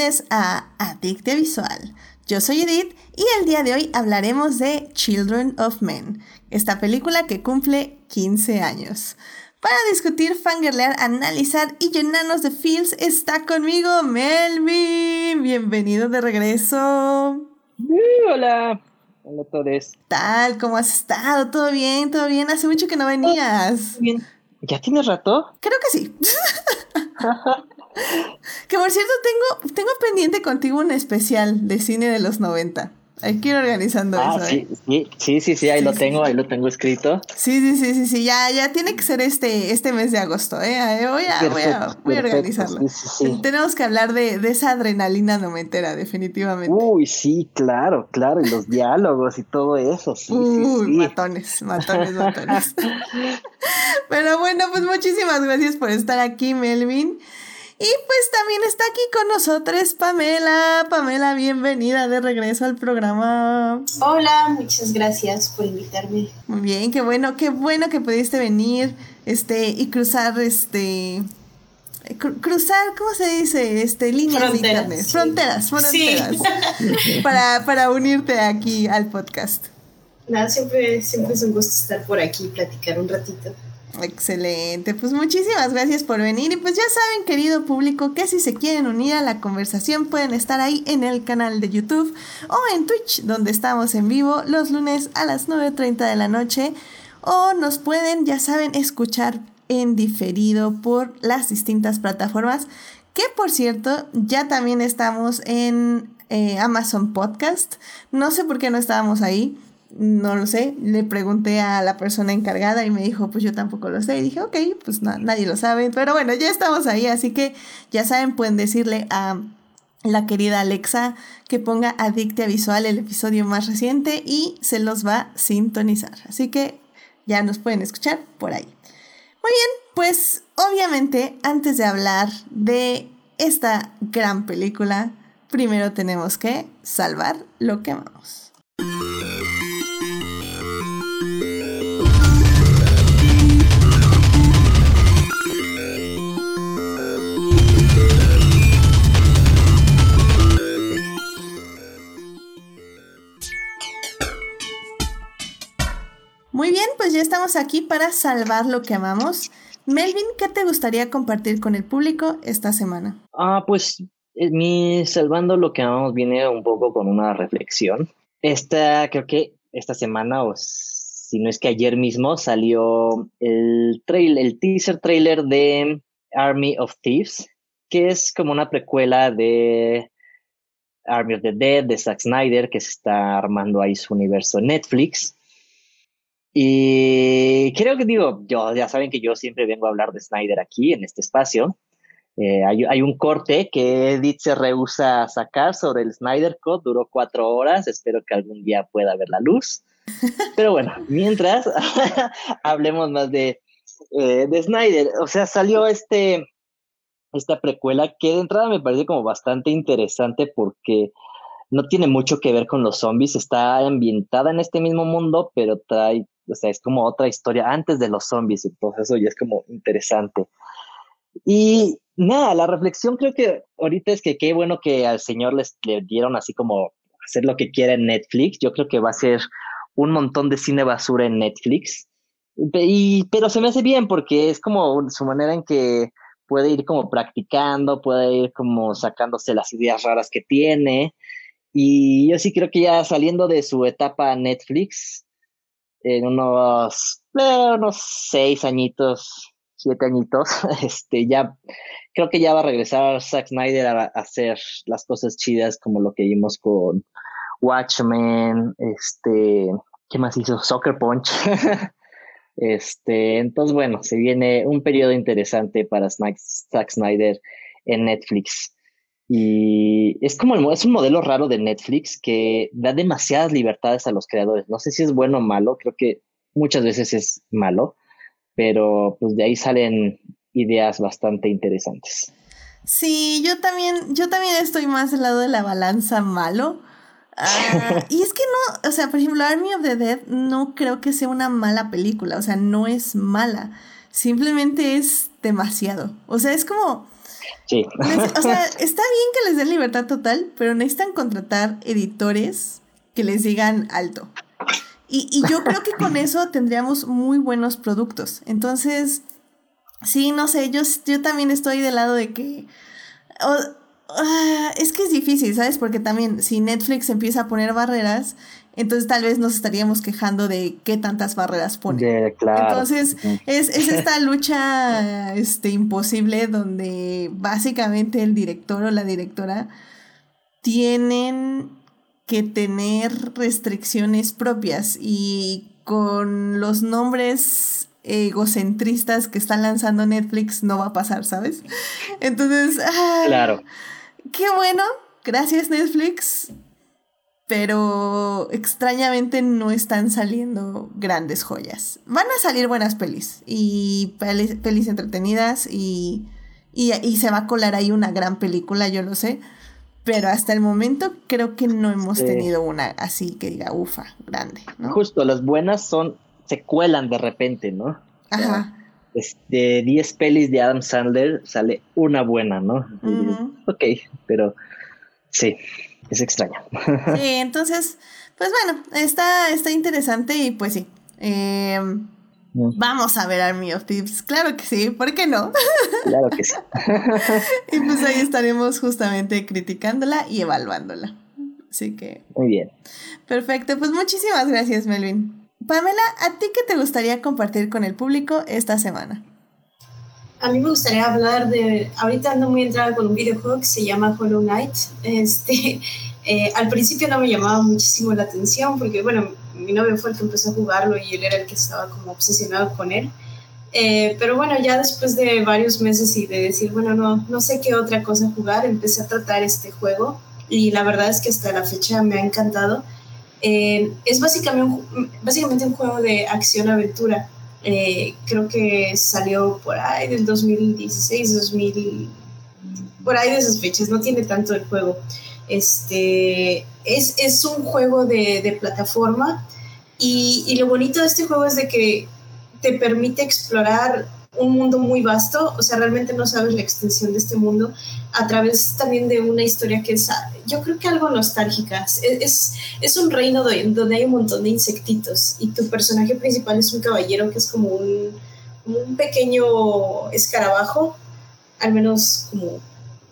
bienvenidos a Adicte Visual. Yo soy Edith y el día de hoy hablaremos de Children of Men, esta película que cumple 15 años. Para discutir, fangirlear, analizar y llenarnos de feels está conmigo Melvin. Bienvenido de regreso. hola. Hola a todos. ¿Tal? ¿Cómo has estado? ¿Todo bien? ¿Todo bien? Hace mucho que no venías. Bien. ¿Ya tienes rato? Creo que sí. que por cierto, tengo, tengo pendiente contigo un especial de cine de los 90. Hay que ir organizando ah, eso. Sí, ¿eh? sí, sí, sí, ahí lo tengo, ahí lo tengo escrito. Sí, sí, sí, sí, sí, ya, ya tiene que ser este, este mes de agosto, ¿eh? Voy a, voy a, voy a organizarlo. Tenemos que hablar de, de esa adrenalina nomentera, definitivamente. Uy, sí, claro, claro, y los diálogos y todo eso, sí, Uy, matones, matones, matones. Pero bueno, pues muchísimas gracias por estar aquí, Melvin. Y pues también está aquí con nosotros Pamela. Pamela, bienvenida de regreso al programa. Hola, muchas gracias por invitarme. Muy bien, qué bueno, qué bueno que pudiste venir este y cruzar este cruzar, ¿cómo se dice? Este, líneas fronteras, de internet. Fronteras, fronteras. para, para unirte aquí al podcast. Nada, siempre, siempre es un gusto estar por aquí y platicar un ratito. Excelente, pues muchísimas gracias por venir. Y pues ya saben querido público que si se quieren unir a la conversación pueden estar ahí en el canal de YouTube o en Twitch donde estamos en vivo los lunes a las 9.30 de la noche. O nos pueden ya saben escuchar en diferido por las distintas plataformas. Que por cierto ya también estamos en eh, Amazon Podcast. No sé por qué no estábamos ahí no lo sé, le pregunté a la persona encargada y me dijo, pues yo tampoco lo sé. Y dije, ok, pues nadie lo sabe, pero bueno, ya estamos ahí, así que ya saben, pueden decirle a la querida Alexa que ponga Adictia Visual el episodio más reciente y se los va a sintonizar. Así que ya nos pueden escuchar por ahí. Muy bien, pues obviamente antes de hablar de esta gran película, primero tenemos que salvar lo que amamos. Muy bien, pues ya estamos aquí para salvar lo que amamos. Melvin, ¿qué te gustaría compartir con el público esta semana? Ah, pues eh, mi salvando lo que amamos viene un poco con una reflexión. Esta, creo que esta semana, o si no es que ayer mismo, salió el, trail, el teaser trailer de Army of Thieves, que es como una precuela de Army of the Dead de Zack Snyder, que se está armando ahí su universo Netflix. Y creo que digo, yo, ya saben que yo siempre vengo a hablar de Snyder aquí en este espacio. Eh, hay, hay, un corte que Edith se rehúsa a sacar sobre el Snyder Code, duró cuatro horas, espero que algún día pueda ver la luz. Pero bueno, mientras hablemos más de, eh, de Snyder, o sea, salió este, esta precuela que de entrada me parece como bastante interesante porque no tiene mucho que ver con los zombies, está ambientada en este mismo mundo, pero trae o sea, es como otra historia antes de los zombies, entonces eso ya es como interesante. Y nada, la reflexión creo que ahorita es que qué bueno que al señor les le dieron así como hacer lo que quiera en Netflix. Yo creo que va a ser un montón de cine basura en Netflix. Y, pero se me hace bien porque es como su manera en que puede ir como practicando, puede ir como sacándose las ideas raras que tiene. Y yo sí creo que ya saliendo de su etapa Netflix, en unos, eh, unos seis añitos, siete añitos, este, ya, creo que ya va a regresar Zack Snyder a, hacer las cosas chidas como lo que vimos con Watchmen, este, ¿qué más hizo? Soccer Punch. este, entonces, bueno, se viene un periodo interesante para Zack Snyder en Netflix. Y es como es un modelo raro de Netflix que da demasiadas libertades a los creadores. No sé si es bueno o malo, creo que muchas veces es malo, pero pues de ahí salen ideas bastante interesantes. Sí, yo también, yo también estoy más del lado de la balanza malo. Ah, y es que no, o sea, por ejemplo, Army of the Dead no creo que sea una mala película, o sea, no es mala simplemente es demasiado. O sea, es como... Sí. o sea, está bien que les den libertad total, pero necesitan contratar editores que les digan alto. Y, y yo creo que con eso tendríamos muy buenos productos. Entonces, sí, no sé, yo, yo también estoy del lado de que... Ah, es que es difícil, ¿sabes? Porque también si Netflix empieza a poner barreras, entonces tal vez nos estaríamos quejando de qué tantas barreras pone. Entonces es, es, esta lucha este, imposible donde básicamente el director o la directora tienen que tener restricciones propias y con los nombres egocentristas que están lanzando Netflix no va a pasar, ¿sabes? Entonces, claro. Qué bueno, gracias Netflix pero extrañamente no están saliendo grandes joyas. Van a salir buenas pelis y pelis, entretenidas y, y, se va a colar ahí una gran película, yo lo sé. Pero hasta el momento creo que no hemos tenido una así que diga ufa, grande. ¿no? Justo, las buenas son, se cuelan de repente, ¿no? Ajá. de 10 pelis de Adam Sandler sale una buena, ¿no? Ok, pero sí es extraño. Sí, entonces, pues bueno, está, está interesante y pues sí. Em, mm. Vamos a ver Army of Tips, claro que sí, ¿por qué no? Claro que sí. y pues ahí estaremos justamente criticándola y evaluándola. Así que. Muy bien. Perfecto, pues muchísimas gracias, Melvin. Pamela, ¿a ti qué te gustaría compartir con el público esta semana? A mí me gustaría hablar de, ahorita ando muy entrada con un videojuego que se llama Hollow Knight. Este, eh, al principio no me llamaba muchísimo la atención porque, bueno, mi novio fue el que empezó a jugarlo y él era el que estaba como obsesionado con él. Eh, pero bueno, ya después de varios meses y de decir, bueno, no, no sé qué otra cosa jugar, empecé a tratar este juego y la verdad es que hasta la fecha me ha encantado. Eh, es básicamente un, básicamente un juego de acción-aventura eh, creo que salió por ahí del 2016, 2000, por ahí de esas fechas, no tiene tanto el juego. Este, es, es un juego de, de plataforma y, y, lo bonito de este juego es de que te permite explorar un mundo muy vasto, o sea, realmente no sabes la extensión de este mundo a través también de una historia que es, yo creo que algo nostálgica. Es, es, un reino donde hay un montón de insectitos y tu personaje principal es un caballero que es como un, un pequeño escarabajo, al menos como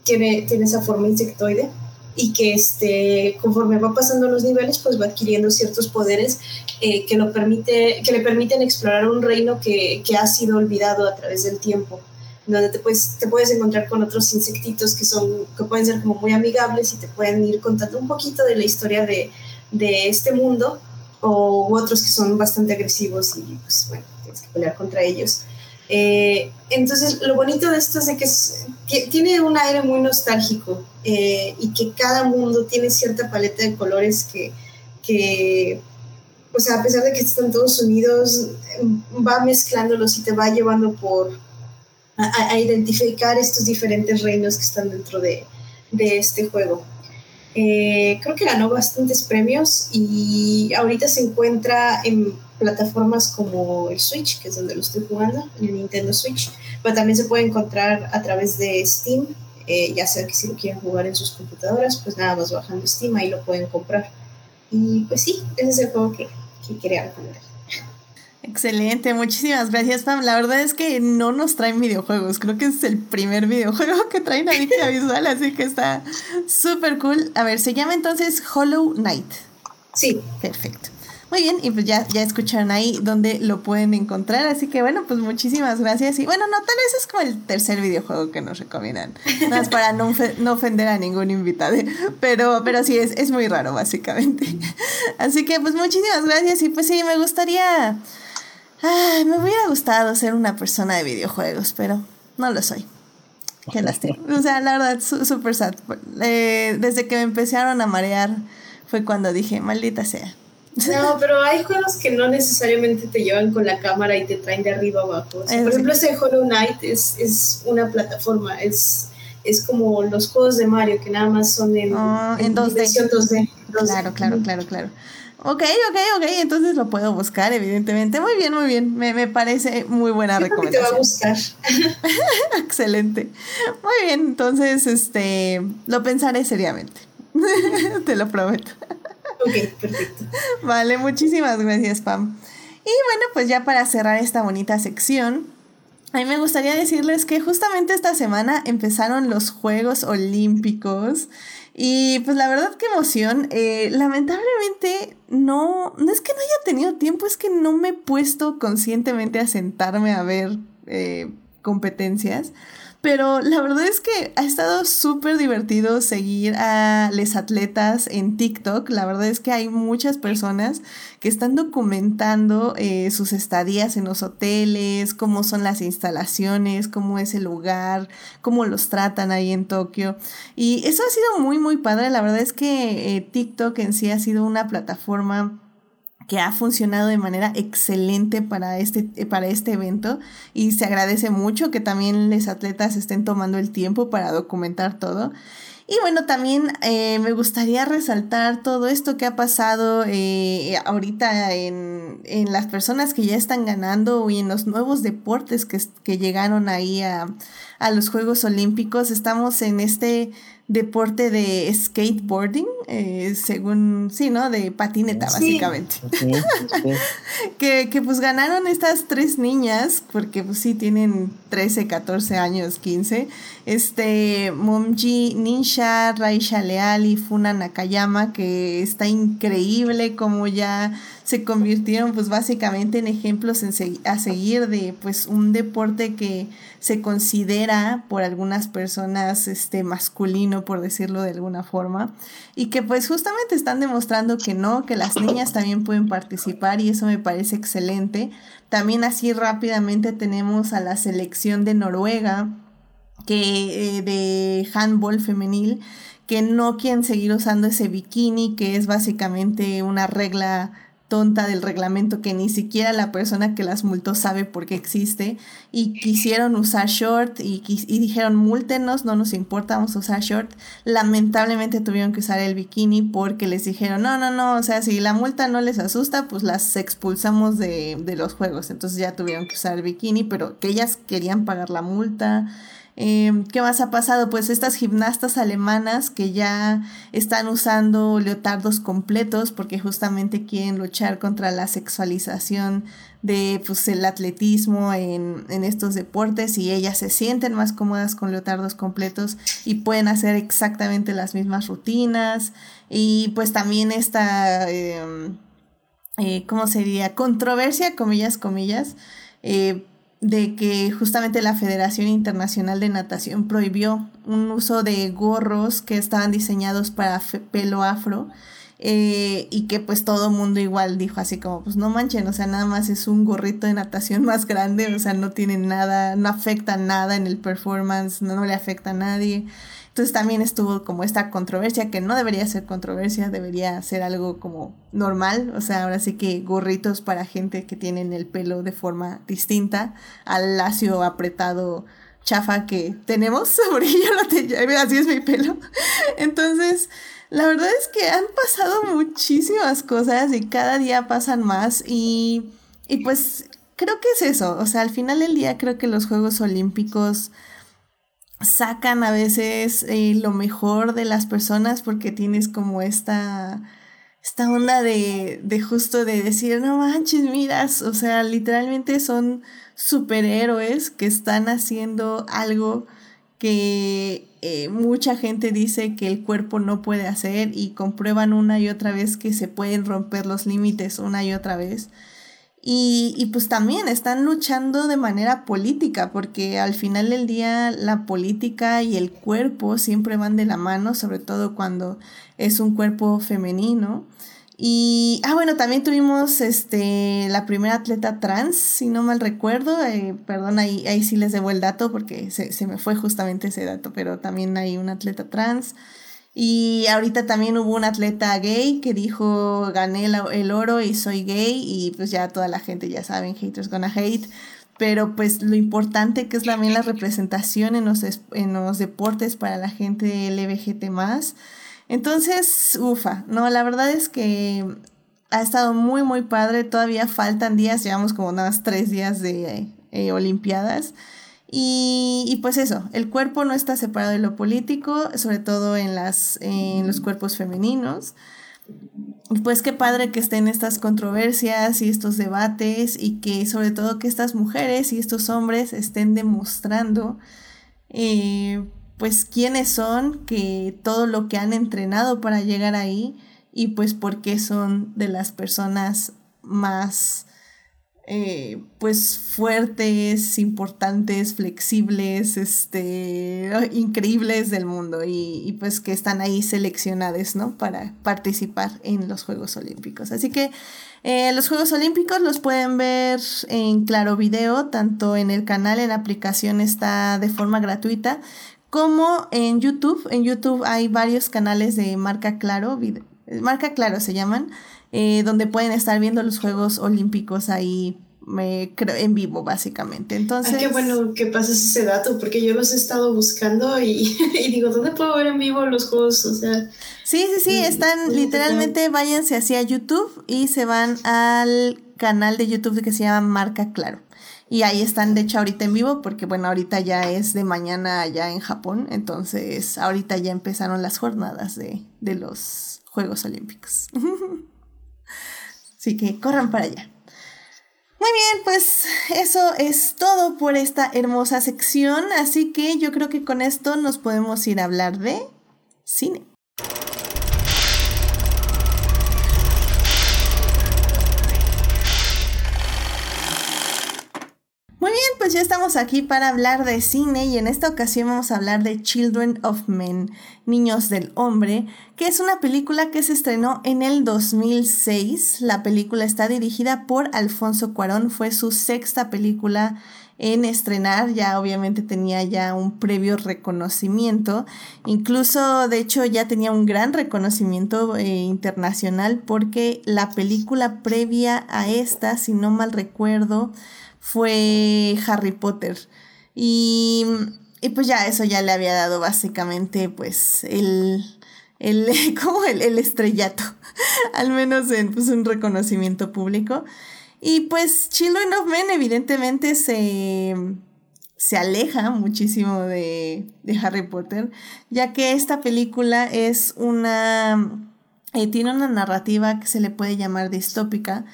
tiene, tiene esa forma insectoide y que este, conforme va pasando los niveles, pues va adquiriendo ciertos poderes eh, que, lo permite, que le permiten explorar un reino que, que, ha sido olvidado a través del tiempo, donde te puedes, te puedes encontrar con otros insectitos que, son, que pueden ser como muy amigables y te pueden ir contando un poquito de la historia de, de este mundo, o otros que son bastante agresivos y pues bueno, tienes que pelear contra ellos. Eh, entonces, lo bonito de esto es que, tiene un aire muy nostálgico eh, y que cada mundo tiene cierta paleta de colores que, que, o sea, a pesar de que están todos unidos, va mezclándolos y te va llevando por a, identificar estos diferentes reinos que están dentro de, de este juego. Eh, creo que ganó bastantes premios y ahorita se encuentra en plataformas como el Switch, que es donde lo estoy jugando, el Nintendo Switch, pero también se puede encontrar a través de Steam, eh, ya sea que si lo quieren jugar en sus computadoras, pues nada más bajando Steam, ahí lo pueden comprar. Y pues sí, ese es el juego que, que quería recomendar. Excelente, muchísimas gracias Pam. La verdad es que no nos traen videojuegos, creo que es el primer videojuego que traen ahorita visual, así que está súper cool. A ver, se llama entonces Hollow Knight. Sí. Perfecto. Muy bien, y pues ya, ya escucharon ahí donde lo pueden encontrar, así que bueno, pues muchísimas gracias. Y bueno, no, tal vez es como el tercer videojuego que nos recomiendan, nada más para no, no ofender a ningún invitado, pero, pero sí, es, es muy raro básicamente. Así que pues muchísimas gracias y pues sí, me gustaría... Ay, me hubiera gustado ser una persona de videojuegos, pero no lo soy. Qué lástima. O sea, la verdad, súper sad. Eh, desde que me empezaron a marear fue cuando dije, maldita sea. No, pero hay juegos que no necesariamente te llevan con la cámara y te traen de arriba abajo. por ejemplo, ese Hollow Knight es, es una plataforma, es, es como los juegos de Mario que nada más son en, ah, en, 2D. 2D. Claro, claro, claro, claro. Ok, ok, ok, entonces lo puedo buscar, evidentemente. Muy bien, muy bien. Me, me parece muy buena recomendación. te va a buscar. Excelente. Muy bien, entonces este lo pensaré seriamente. te lo prometo. Ok, perfecto. Vale, muchísimas gracias, Pam. Y bueno, pues ya para cerrar esta bonita sección, a mí me gustaría decirles que justamente esta semana empezaron los Juegos Olímpicos. Y pues la verdad qué emoción. Eh, lamentablemente no, no es que no haya tenido tiempo, es que no me he puesto conscientemente a sentarme a ver eh, competencias. Pero la verdad es que ha estado súper divertido seguir a los atletas en TikTok. La verdad es que hay muchas personas que están documentando eh, sus estadías en los hoteles, cómo son las instalaciones, cómo es el lugar, cómo los tratan ahí en Tokio. Y eso ha sido muy, muy padre. La verdad es que eh, TikTok en sí ha sido una plataforma que ha funcionado de manera excelente para este, para este evento y se agradece mucho que también los atletas estén tomando el tiempo para documentar todo. Y bueno, también eh, me gustaría resaltar todo esto que ha pasado eh, ahorita en, en, las personas que ya están ganando y en los nuevos deportes que, que llegaron ahí a, a los Juegos Olímpicos. Estamos en este deporte de skateboarding, eh, según, sí, ¿no? De patineta, básicamente. que, que, pues ganaron estas tres niñas, porque pues sí, tienen 13, 14 años, 15. Este, Momji Ninja, Raisha Leal y Funa Nakayama, que está increíble como ya se convirtieron pues básicamente en ejemplos a seguir de pues un deporte que se considera por algunas personas este masculino por decirlo de alguna forma y que pues justamente están demostrando que no, que las niñas también pueden participar y eso me parece excelente. También así rápidamente tenemos a la selección de Noruega que eh, de handball femenil que no quieren seguir usando ese bikini que es básicamente una regla tonta del reglamento que ni siquiera la persona que las multó sabe por qué existe y quisieron usar short y, dijeron múltenos, no nos importa, vamos a usar short. Lamentablemente tuvieron que usar el bikini porque les dijeron, no, no, no, o sea, si la multa no les asusta, pues las expulsamos de, de los juegos. Entonces ya tuvieron que usar el bikini, pero que ellas querían pagar la multa. Em, ¿Qué más ha pasado? Pues estas gimnastas alemanas que ya están usando leotardos completos porque justamente quieren luchar contra la sexualización de pues, el atletismo en, en estos deportes y ellas se sienten más cómodas con leotardos completos y pueden hacer exactamente las mismas rutinas y pues también esta, em, eh, ¿cómo sería? Controversia, comillas, comillas. Eh, de que justamente la Federación Internacional de Natación prohibió un uso de gorros que estaban diseñados para pelo afro eh, y que pues todo mundo igual dijo así como pues no manchen, o sea, nada más es un gorrito de natación más grande, o sea, no tiene nada, no afecta nada en el performance, no, no le afecta a nadie. Entonces también estuvo como esta controversia, que no debería ser controversia, debería ser algo como normal. O sea, ahora sí que gorritos para gente que tienen el pelo de forma distinta al lacio apretado chafa que tenemos. Sobre yo así es mi pelo. Entonces, la verdad es que han pasado muchísimas cosas y cada día pasan más y, y pues creo que es eso. O sea, al final del día creo que los Juegos Olímpicos sacan a veces eh, lo mejor de las personas porque tienes como esta, esta onda de, de justo de decir, no manches, miras, o sea, literalmente son superhéroes que están haciendo algo que eh, mucha gente dice que el cuerpo no puede hacer y comprueban una y otra vez que se pueden romper los límites una y otra vez. Y, y, pues también están luchando de manera política, porque al final del día la política y el cuerpo siempre van de la mano, sobre todo cuando es un cuerpo femenino. Y, ah, bueno, también tuvimos este, la primera atleta trans, si no mal recuerdo. Eh, perdón, ahí, ahí sí les debo el dato porque se, se me fue justamente ese dato, pero también hay una atleta trans. Y ahorita también hubo un atleta gay que dijo, gané el, oro y soy gay y pues ya toda la gente ya saben, haters gonna hate. Pero pues lo importante que es también la representación en los, en los deportes para la gente LBGT más. Entonces, ufa, no, la verdad es que ha estado muy, muy padre. Todavía faltan días, llevamos como unas tres días de eh, Olimpiadas. Y, pues eso, el cuerpo no está separado de lo político, sobre todo en, las, en los cuerpos femeninos. Pues qué padre que estén estas controversias y estos debates y que sobre todo que estas mujeres y estos hombres estén demostrando eh, pues quiénes son, que todo lo que han entrenado para llegar ahí y pues por qué son de las personas más eh, pues fuertes, importantes, flexibles, este, increíbles del mundo y, pues que están ahí seleccionadas, ¿no? Para participar en los Juegos Olímpicos. Así que eh, los Juegos Olímpicos los pueden ver en Claro Video, tanto en el canal, en la aplicación está de forma gratuita, como en YouTube. En YouTube hay varios canales de marca Claro, marca Claro se llaman eh, donde pueden estar viendo los Juegos Olímpicos ahí me en vivo básicamente. Entonces, qué bueno que pases ese dato porque yo los he estado buscando y, digo, ¿dónde puedo ver en vivo los juegos? O sea, sí, sí, sí, están literalmente váyanse hacia YouTube y se van al canal de YouTube que se llama Marca Claro. Y ahí están, de hecho, ahorita en vivo, porque bueno, ahorita ya es de mañana allá en Japón, entonces ahorita ya empezaron las jornadas de, de los Juegos Olímpicos. Así que corran para allá. Muy bien, pues eso es todo por esta hermosa sección, así que yo creo que con esto nos podemos ir a hablar de cine. Pues ya estamos aquí para hablar de cine y en esta ocasión vamos a hablar de Children of Men, Niños del Hombre, que es una película que se estrenó en el 2006. La película está dirigida por Alfonso Cuarón, fue su sexta película en estrenar, ya obviamente tenía ya un previo reconocimiento, incluso de hecho ya tenía un gran reconocimiento eh, internacional porque la película previa a esta, si no mal recuerdo, fue Harry Potter. Y, y, pues ya eso ya le había dado básicamente pues el, el, como el, el estrellato, al menos en pues, un reconocimiento público. Y pues Children of Men evidentemente se, se aleja muchísimo de, de, Harry Potter, ya que esta película es una... Eh, tiene una narrativa que se le puede llamar distópica,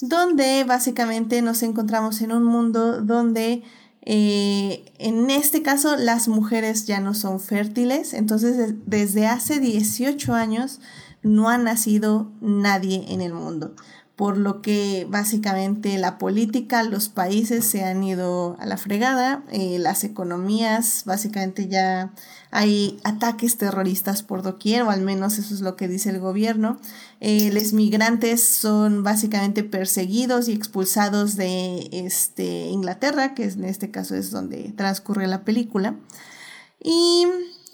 donde básicamente nos encontramos en un mundo donde eh, en este caso las mujeres ya no son fértiles, entonces desde hace 18 años no ha nacido nadie en el mundo por lo que básicamente la política, los países se han ido a la fregada, eh, las economías, básicamente ya hay ataques terroristas por doquier, o al menos eso es lo que dice el gobierno. Eh, los migrantes son básicamente perseguidos y expulsados de este, Inglaterra, que en este caso es donde transcurre la película. Y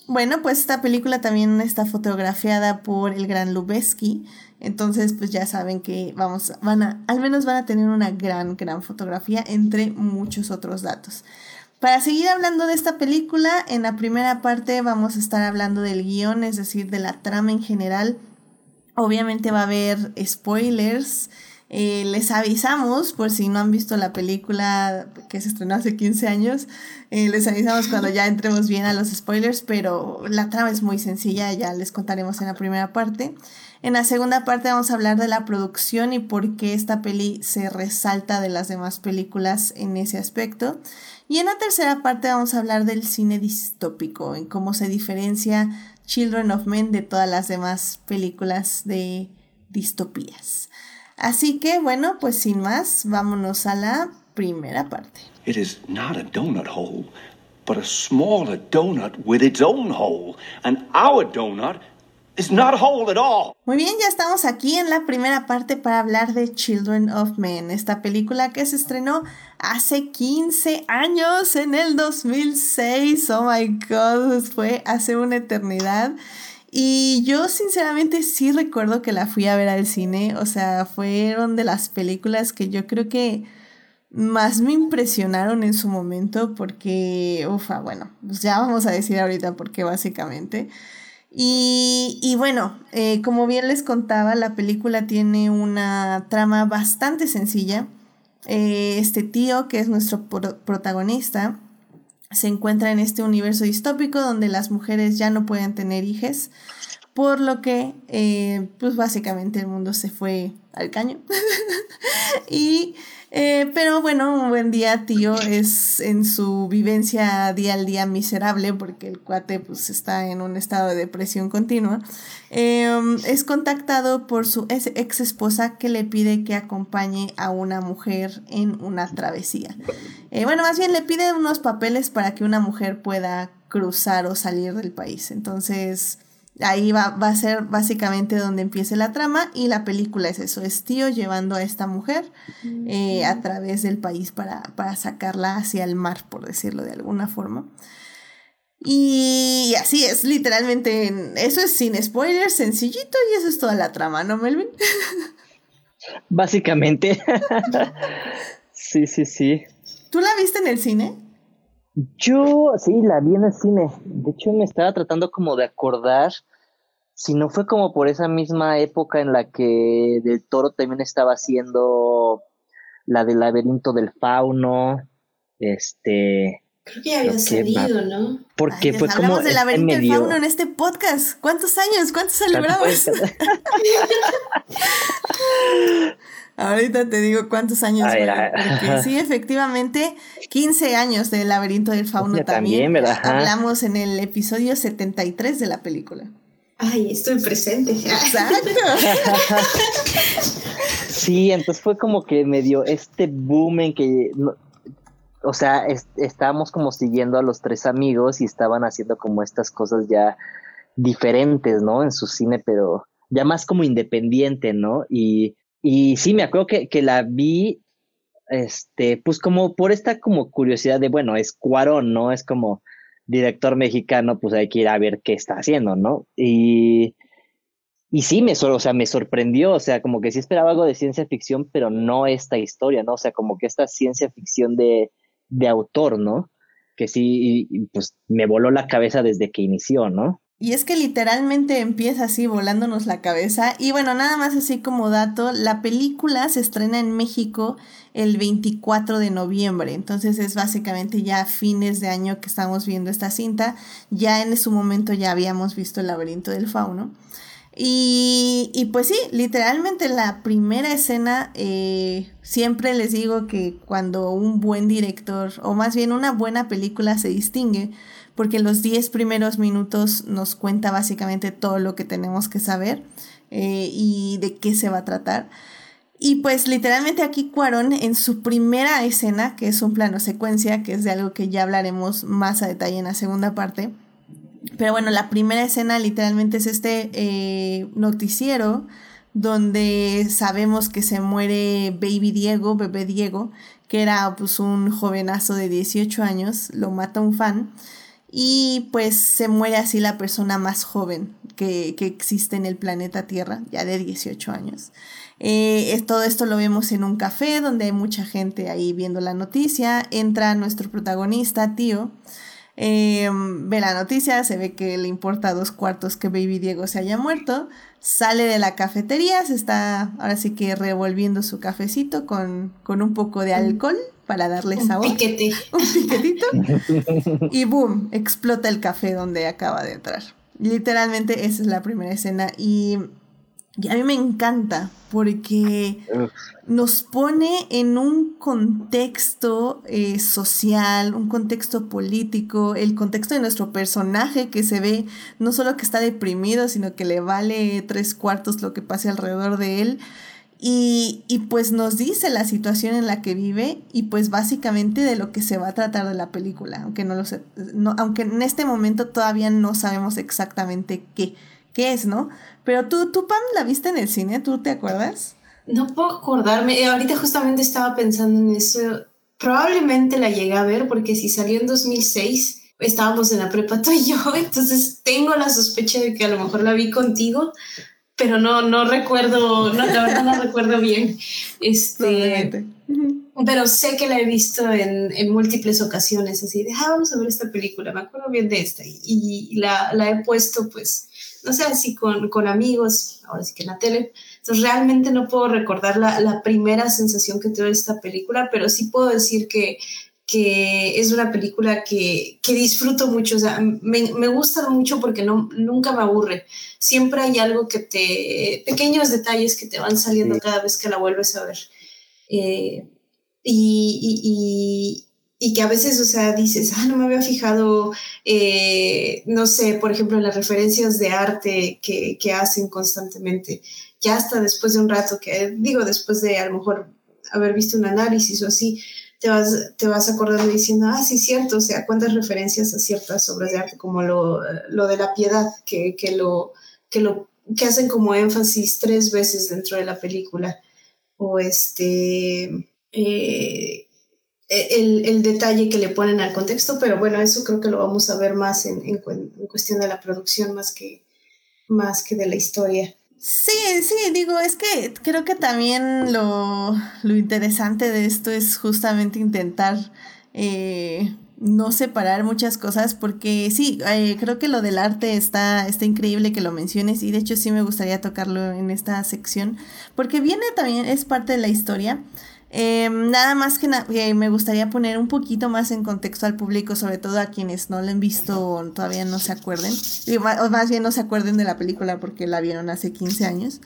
bueno, pues esta película también está fotografiada por el gran Lubeski. Entonces, pues ya saben que vamos, van a, al menos van a tener una gran, gran fotografía entre muchos otros datos. Para seguir hablando de esta película, en la primera parte vamos a estar hablando del guion, es decir, de la trama en general. Obviamente va a haber spoilers. Eh, les avisamos, por si no han visto la película que se estrenó hace 15 años, eh, les avisamos cuando ya entremos bien a los spoilers, pero la trama es muy sencilla, ya les contaremos en la primera parte. En la segunda parte vamos a hablar de la producción y por qué esta peli se resalta de las demás películas en ese aspecto. Y en la tercera parte vamos a hablar del cine distópico, en cómo se diferencia Children of Men de todas las demás películas de distopías. Así que bueno, pues sin más, vámonos a la primera parte. It is not a donut hole, but a smaller donut with its own hole. And our donut muy bien, ya estamos aquí en la primera parte para hablar de Children of Men, esta película que se estrenó hace 15 años, en el 2006. Oh my god, fue hace una eternidad. Y yo sinceramente sí recuerdo que la fui a ver al cine, o sea, fueron de las películas que yo creo que más me impresionaron en su momento porque, ufa, bueno, pues ya vamos a decir ahorita por qué básicamente. Y, bueno, eh, como bien les contaba, la película tiene una trama bastante sencilla. Eh, este tío, que es nuestro protagonista, se encuentra en este universo distópico donde las mujeres ya no pueden tener hijos, por lo que, eh, pues básicamente el mundo se fue al caño. y eh, pero bueno, un buen día, tío, es en su vivencia día al día miserable, porque el cuate pues está en un estado de depresión continua. Em, es contactado por su ex esposa que le pide que acompañe a una mujer en una travesía. Eh, bueno, más bien le pide unos papeles para que una mujer pueda cruzar o salir del país. Entonces ahí va, va, a ser básicamente donde empiece la trama y la película es eso, es tío llevando a esta mujer eh, a través del país para, para, sacarla hacia el mar, por decirlo de alguna forma. Y así es, literalmente, eso es sin spoilers, sencillito y eso es toda la trama, ¿no, Melvin? Básicamente. sí, sí, sí. ¿Tú la viste en el cine? Yo sí, la vi en el cine. De hecho, me estaba tratando como de acordar si no fue como por esa misma época en la que Del Toro también estaba haciendo la del laberinto del fauno, este... Creo que ya había salido, ¿no? Porque fue como... Hablamos del laberinto del fauno en este podcast. ¿Cuántos años? ¿Cuántos celebramos? Ahorita te digo cuántos años. sí, efectivamente, 15 años del laberinto del fauno también. Hablamos en el episodio 73 de la película. Ay, estoy presente. Exacto. sí, entonces fue como que me dio este boom en que, o sea, estábamos como siguiendo a los tres amigos y estaban haciendo como estas cosas ya diferentes, ¿no? En su cine, pero ya más como independiente, ¿no? Y, y sí, me acuerdo que, que la vi, este, pues como por esta como curiosidad de, bueno, es Cuarón, ¿no? Es como, director mexicano, pues hay que ir a ver qué está haciendo, ¿no? Y, y sí, me, o sea, me sorprendió, o sea, como que sí esperaba algo de ciencia ficción, pero no esta historia, ¿no? O sea, como que esta ciencia ficción de, de autor, ¿no? Que sí, pues me voló la cabeza desde que inició, ¿no? Y es que literalmente empieza así volándonos la cabeza. Y bueno, nada más así como dato, la película se estrena en México el 24 de noviembre. Entonces es básicamente ya fines de año que estamos viendo esta cinta. Ya en su momento ya habíamos visto el laberinto del fauno. Y, y pues sí, literalmente la primera escena, eh, siempre les digo que cuando un buen director, o más bien una buena película se distingue, porque los 10 primeros minutos nos cuenta básicamente todo lo que tenemos que saber eh, y de qué se va a tratar. Y pues literalmente aquí Cuarón en su primera escena, que es un plano secuencia, que es de algo que ya hablaremos más a detalle en la segunda parte. Pero bueno, la primera escena literalmente es este eh, noticiero donde sabemos que se muere Baby Diego, bebé Diego, que era pues un jovenazo de 18 años, lo mata un fan y pues se muere así la persona más joven que, existe en el planeta Tierra, ya de 18 años. Eh, todo esto lo vemos en un café donde hay mucha gente ahí viendo la noticia. Entra nuestro protagonista, tío. Em, ve la noticia, se ve que le importa dos cuartos que Baby Diego se haya muerto. Sale de la cafetería, se está ahora sí que revolviendo su cafecito con, con un poco de alcohol para darle sabor. Un piquete. Un piquetito. y boom, explota el café donde acaba de entrar. Literalmente esa es la primera escena y, a mí me encanta porque nos pone en un contexto eh, social, un contexto político, el contexto de nuestro personaje que se ve no solo que está deprimido, sino que le vale tres cuartos lo que pase alrededor de él. Y, y, pues nos dice la situación en la que vive y pues básicamente de lo que se va a tratar de la película, aunque no lo sé, no, aunque en este momento todavía no sabemos exactamente qué, qué es, ¿no? Pero tú, tú, Pam, ¿la viste en el cine? ¿Tú te acuerdas? No puedo acordarme, eh, ahorita justamente estaba pensando en eso, probablemente la llegué a ver porque si salió en 2006 estábamos en la prepa tú y yo, entonces tengo la sospecha de que a lo mejor la vi contigo, pero no, no recuerdo, no, la verdad no recuerdo bien. Este, pero sé que la he visto en, en, múltiples ocasiones, así de, ah, vamos a ver esta película, me acuerdo bien de esta, y, la, la, he puesto, pues, no sé, así con, con, amigos, ahora sí que en la tele. Entonces, realmente no puedo recordar la, la primera sensación que tuve esta película, pero sí puedo decir que, que es una película que, que disfruto mucho, o sea, me, me, gusta mucho porque no, nunca me aburre. Siempre hay algo que te, pequeños detalles que te van saliendo cada vez que la vuelves a ver. Eh, y, y, que a veces, o sea, dices, ah, no me había fijado, eh, no sé, por ejemplo, en las referencias de arte que, que, hacen constantemente, ya hasta después de un rato, que digo, después de a lo mejor haber visto un análisis o así, te vas, te vas acordando diciendo, ah, sí, cierto, o sea, cuántas referencias a ciertas obras de arte, como lo, lo de la piedad, que, que, lo, que, lo, que hacen como énfasis tres veces dentro de la película, o este, eh, el, el, detalle que le ponen al contexto, pero bueno, eso creo que lo vamos a ver más en, en, cuestión de la producción más que, más que de la historia. Sí, sí, digo, es que creo que también lo, lo interesante de esto es justamente intentar eh, no separar muchas cosas porque sí, eh, creo que lo del arte está, está increíble que lo menciones y de hecho sí me gustaría tocarlo en esta sección porque viene también, es parte de la historia. Em, nada más que me gustaría poner un poquito más en contexto al público, sobre todo a quienes no lo han visto o todavía no se acuerden, o más bien no se acuerden de la película porque la vieron hace 15 años.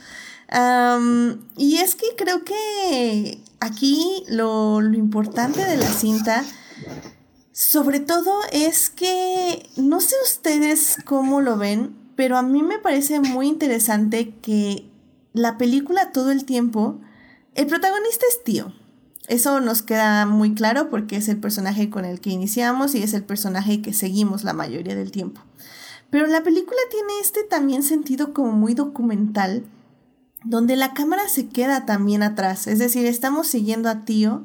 y es que creo que aquí lo, lo importante de la cinta, sobre todo es que, no sé ustedes cómo lo ven, pero a mí me parece muy interesante que la película todo el tiempo el protagonista es Tío. Eso nos queda muy claro porque es el personaje con el que iniciamos y es el personaje que seguimos la mayoría del tiempo. Pero la película tiene este también sentido como muy documental, donde la cámara se queda también atrás. Es decir, estamos siguiendo a Tío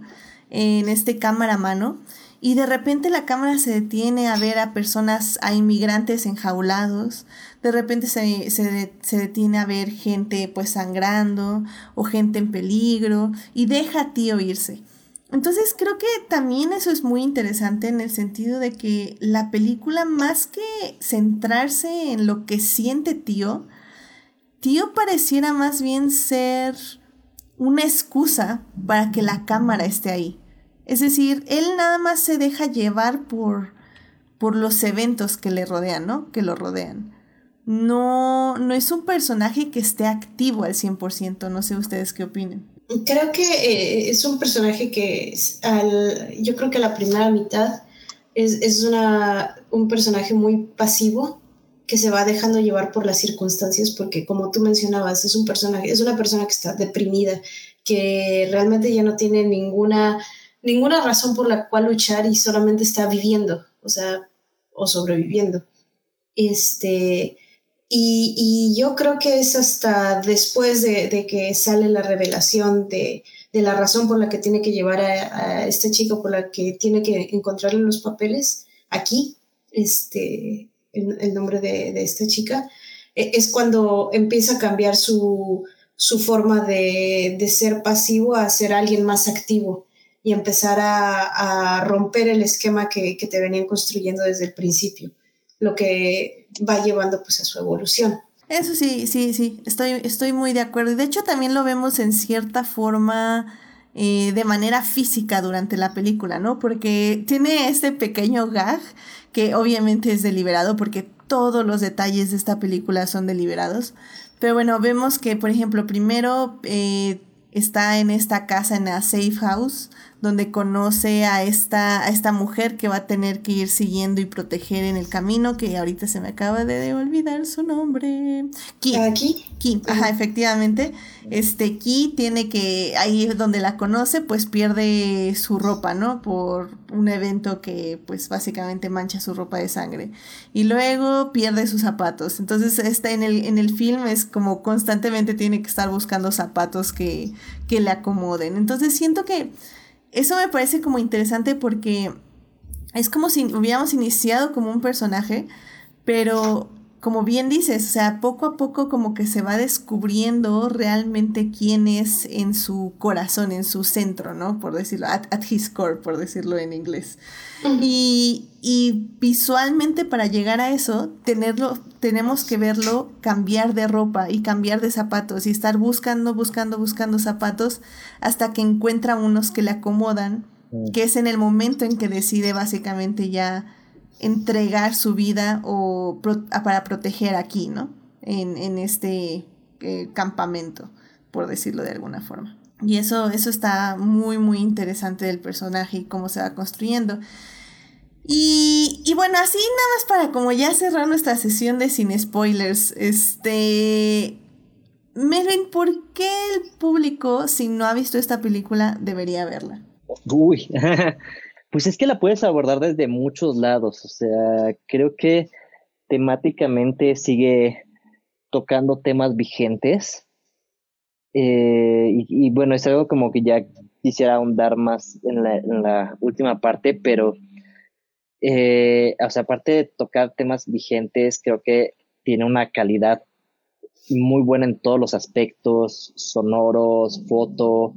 en este cámara mano y de repente la cámara se detiene a ver a personas, a inmigrantes enjaulados, de repente se, se, detiene a ver gente pues sangrando o gente en peligro y deja a tío irse. Entonces creo que también eso es muy interesante en el sentido de que la película más que centrarse en lo que siente tío, tío pareciera más bien ser una excusa para que la cámara esté ahí. Es decir, él nada más se deja llevar por, por los eventos que le rodean, ¿no? Que lo rodean. No, no es un personaje que esté activo al 100%, no sé ustedes qué opinen. Creo que eh, es un personaje que al, yo creo que la primera mitad es, es una, un personaje muy pasivo que se va dejando llevar por las circunstancias porque como tú mencionabas es un personaje es una persona que está deprimida que realmente ya no tiene ninguna ninguna razón por la cual luchar y solamente está viviendo, o sea, o sobreviviendo. Este, y, yo creo que es hasta después de, que sale la revelación de, la razón por la que tiene que llevar a, a este chico, por la que tiene que encontrarle los papeles aquí, este, el, nombre de, esta chica, e, es cuando empieza a cambiar su, forma de ser pasivo a ser alguien más activo y empezar a, romper el esquema que, te venían construyendo desde el principio, lo que va llevando pues a su evolución. Eso sí, sí, sí, estoy, estoy muy de acuerdo. Y de hecho también lo vemos en cierta forma eh, de manera física durante la película, ¿no? Porque tiene este pequeño gag que obviamente es deliberado porque todos los detalles de esta película son deliberados. Pero bueno, vemos que, por ejemplo, primero eh, está en esta casa, en la safe house, donde conoce a esta, a esta mujer que va a tener que ir siguiendo y proteger en el camino, que ahorita se me acaba de olvidar su nombre. Ki. ¿Aquí? Ki, ajá, efectivamente. Este Ki tiene que, ahí donde la conoce, pues pierde su ropa, ¿no? Por un evento que pues básicamente mancha su ropa de sangre. Y luego pierde sus zapatos. Entonces está en el, en el film es como constantemente tiene que estar buscando zapatos que, que le acomoden. Entonces siento que eso me parece como interesante porque es como si hubiéramos iniciado como un personaje, pero como bien dices, o sea, poco a poco como que se va descubriendo realmente quién es en su corazón, en su centro, ¿no? Por decirlo, at, his core, por decirlo en inglés. y, y, visualmente para llegar a eso, tenerlo, tenemos que verlo cambiar de ropa y cambiar de zapatos y estar buscando, buscando, buscando zapatos hasta que encuentra unos que le acomodan, que es en el momento en que decide básicamente ya entregar su vida o para proteger aquí, ¿no? En, en este eh, campamento, por decirlo de alguna forma. Y eso, eso está muy, muy interesante del personaje y cómo se va construyendo. Y, y, bueno, así nada más para como ya cerrar nuestra sesión de sin spoilers, este... Melvin, ¿por qué el público, si no ha visto esta película, debería verla? Uy, Pues es que la puedes abordar desde muchos lados, o sea, creo que temáticamente sigue tocando temas vigentes. Eh, y, bueno, es algo como que ya quisiera ahondar más en la, en la última parte, pero, eh, o sea, aparte de tocar temas vigentes, creo que tiene una calidad muy buena en todos los aspectos, sonoros, foto,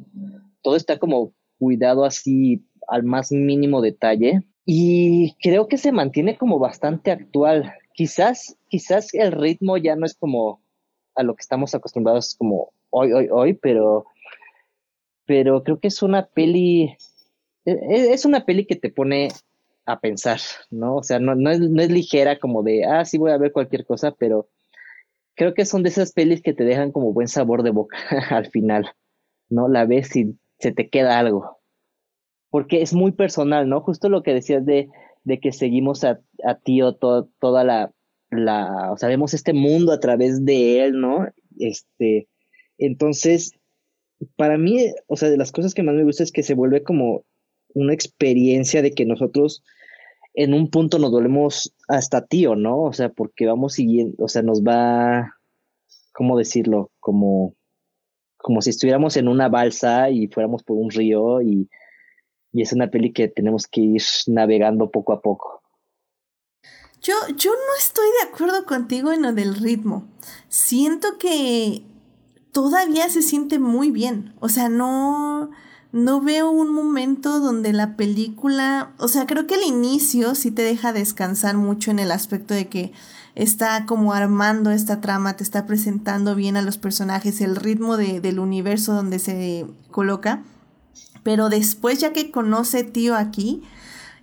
todo está como cuidado así al más mínimo detalle y creo que se mantiene como bastante actual. Quizás, quizás el ritmo ya no es como a lo que estamos acostumbrados como hoy, hoy, hoy, pero, pero creo que es una peli, e, e, es una peli que te pone a pensar, ¿no? O sea, no, no, es, no es ligera como de, ah, sí voy a ver cualquier cosa, pero creo que son de esas pelis que te dejan como buen sabor de boca al final, ¿no? La ves y se te queda algo porque es muy personal, ¿no? Justo lo que decías de, de que seguimos a, a Tío toda la, la, o sea, vemos este mundo a través de él, ¿no? Este, entonces, para mí, o sea, de las cosas que más me gusta es que se vuelve como una experiencia de que nosotros en un punto nos volvemos hasta tío, ¿no? O sea, porque vamos siguiendo, o sea, nos va, ¿cómo decirlo? Como, como si estuviéramos en una balsa y fuéramos por un río y y es una peli que tenemos que ir navegando poco a poco. Yo, yo no estoy de acuerdo contigo en lo del ritmo. Siento que todavía se siente muy bien. O sea, no, no veo un momento donde la película, o sea, creo que el inicio sí te deja descansar mucho en el aspecto de que está como armando esta trama, te está presentando bien a los personajes, el ritmo de, del universo donde se coloca. Pero después, ya que conoce tío aquí,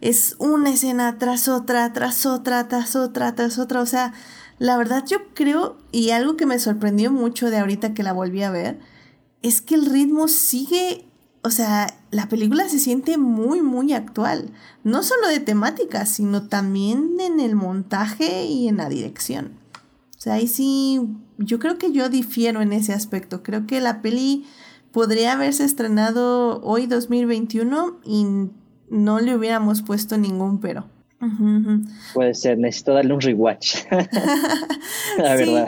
es una escena tras otra, tras otra, tras otra, tras otra. O sea, la verdad yo creo, y algo que me sorprendió mucho de ahorita que la volví a ver, es que el ritmo sigue, o sea, la película se siente muy, muy actual. No solo de temática, sino también en el montaje y en la dirección. O sea, ahí sí, yo creo que yo difiero en ese aspecto. Creo que la peli podría haberse estrenado hoy 2021 y no le hubiéramos puesto ningún pero. Puede ser, necesito darle un rewatch. La verdad.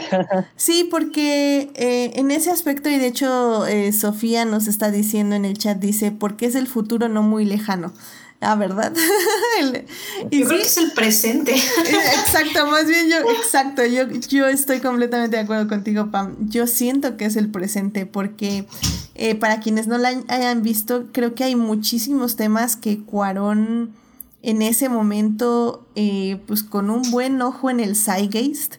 Sí, porque eh, en ese aspecto, y de hecho eh, Sofía nos está diciendo en el chat, dice, porque es el futuro no muy lejano. Ah, ¿verdad? yo creo que es el presente. exacto, más bien yo, exacto, yo, yo estoy completamente de acuerdo contigo, Pam. Yo siento que es el presente porque eh, para quienes no la hayan visto, creo que hay muchísimos temas que Cuarón en ese momento, eh, pues con un buen ojo en el Zeitgeist,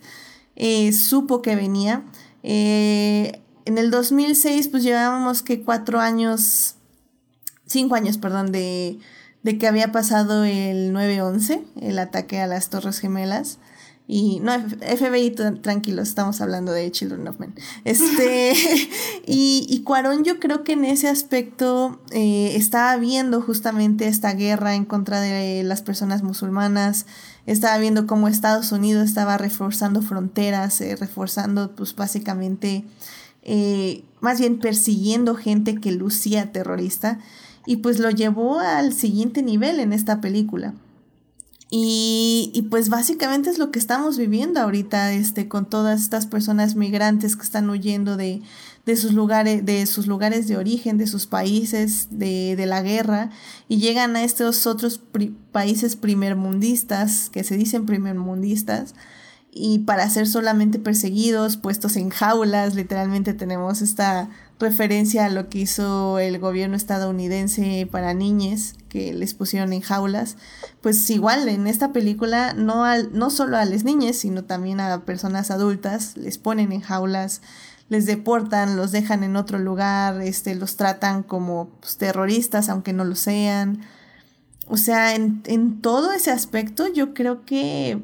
eh, supo que venía. en el 2006, pues llevábamos que cuatro años, cinco años, perdón, de de que había pasado el 9-11, el ataque a las Torres Gemelas. Y no, FBI, tranquilos, estamos hablando de Children of Men. Este, y, y Cuarón, yo creo que en ese aspecto eh, estaba viendo justamente esta guerra en contra de las personas musulmanas, estaba viendo cómo Estados Unidos estaba reforzando fronteras, eh, reforzando, pues básicamente, eh, más bien persiguiendo gente que lucía terrorista y pues lo llevó al siguiente nivel en esta película. Y, y, pues básicamente es lo que estamos viviendo ahorita este, con todas estas personas migrantes que están huyendo de, de, sus, lugares, de sus lugares de origen, de sus países, de, de la guerra, y llegan a estos otros países primermundistas, que se dicen primermundistas, y para ser solamente perseguidos, puestos en jaulas, literalmente tenemos esta referencia a lo que hizo el gobierno estadounidense para niñas que les pusieron en jaulas, pues igual en esta película no, al, no solo a las niñas, sino también a personas adultas les ponen en jaulas, les deportan, los dejan en otro lugar, este, los tratan como pues, terroristas aunque no lo sean. O sea, en, en todo ese aspecto yo creo que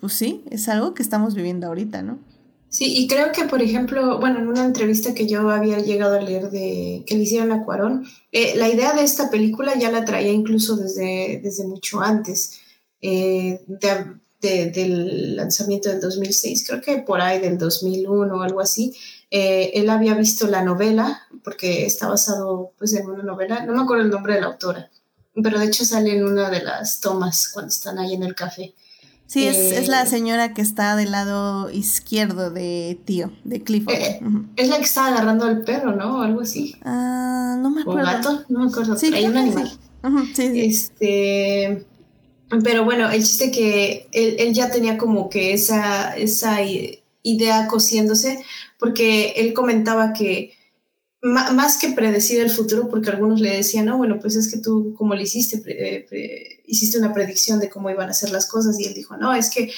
pues sí, es algo que estamos viviendo ahorita, ¿no? Sí, y creo que, por ejemplo, bueno, en una entrevista que yo había llegado a leer de que le hicieron a Cuarón, eh, la idea de esta película ya la traía incluso desde, desde mucho antes eh, del lanzamiento del 2006, creo que por ahí del 2001 o algo así. Eh, él había visto la novela, porque está basado pues, en una novela, no me acuerdo el nombre de la autora, pero de hecho sale en una de las tomas cuando están ahí en el café. Sí, es, la eh, señora que está del lado izquierdo de tío, de Clifford. Eh, es la que está agarrando al perro, ¿no? O algo así. Ah, no me acuerdo. O gato, no me acuerdo. Sí, Hay un animal. Sí. Este, pero bueno, el chiste que él, él, ya tenía como que esa, esa idea cosiéndose, porque él comentaba que más que predecir el futuro, porque algunos le decían, no, bueno, pues es que tú, como le hiciste, hiciste una predicción de cómo iban a ser las cosas, y él dijo, no, es que